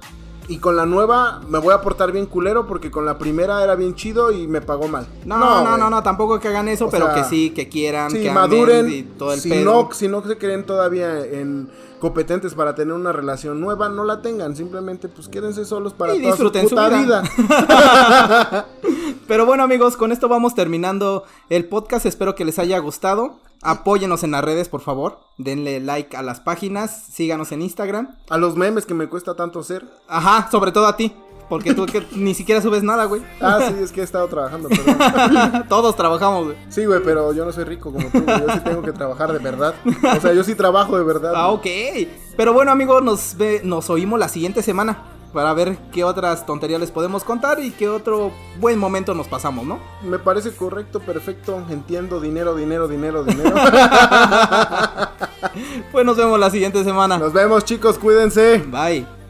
y con la nueva me voy a portar bien culero porque con la primera era bien chido y me pagó mal. No, no, no, güey. no, tampoco que hagan eso, O pero sea, que sí, que quieran, Sí, que maduren. y todo el si, pedo. no, si no se creen todavía en competentes para tener una relación nueva, no la tengan. Simplemente pues quédense solos para Y toda disfruten su puta vida. vida. *laughs* Pero bueno amigos, con esto vamos terminando el podcast, espero que les haya gustado. Apóyenos en las redes, por favor. Denle like a las páginas, síganos en Instagram. a los memes que me cuesta tanto hacer. Ajá, sobre todo a ti, porque tú que *laughs* ni siquiera subes nada, güey. Ah, sí, es que he estado trabajando, *laughs* perdón. Todos trabajamos, güey. Sí, güey, pero yo no soy rico como tú, güey. Yo sí tengo que trabajar de verdad. O sea, yo sí trabajo de verdad. Ah, güey. ok. Pero bueno amigos, nos, ve, nos oímos la siguiente semana para ver qué otras tonterías les podemos contar y qué otro buen momento nos pasamos, ¿no? Me parece correcto, perfecto. Entiendo, dinero, dinero, dinero, *laughs* dinero. Pues nos vemos la siguiente semana. Nos vemos, chicos, cuídense. Bye.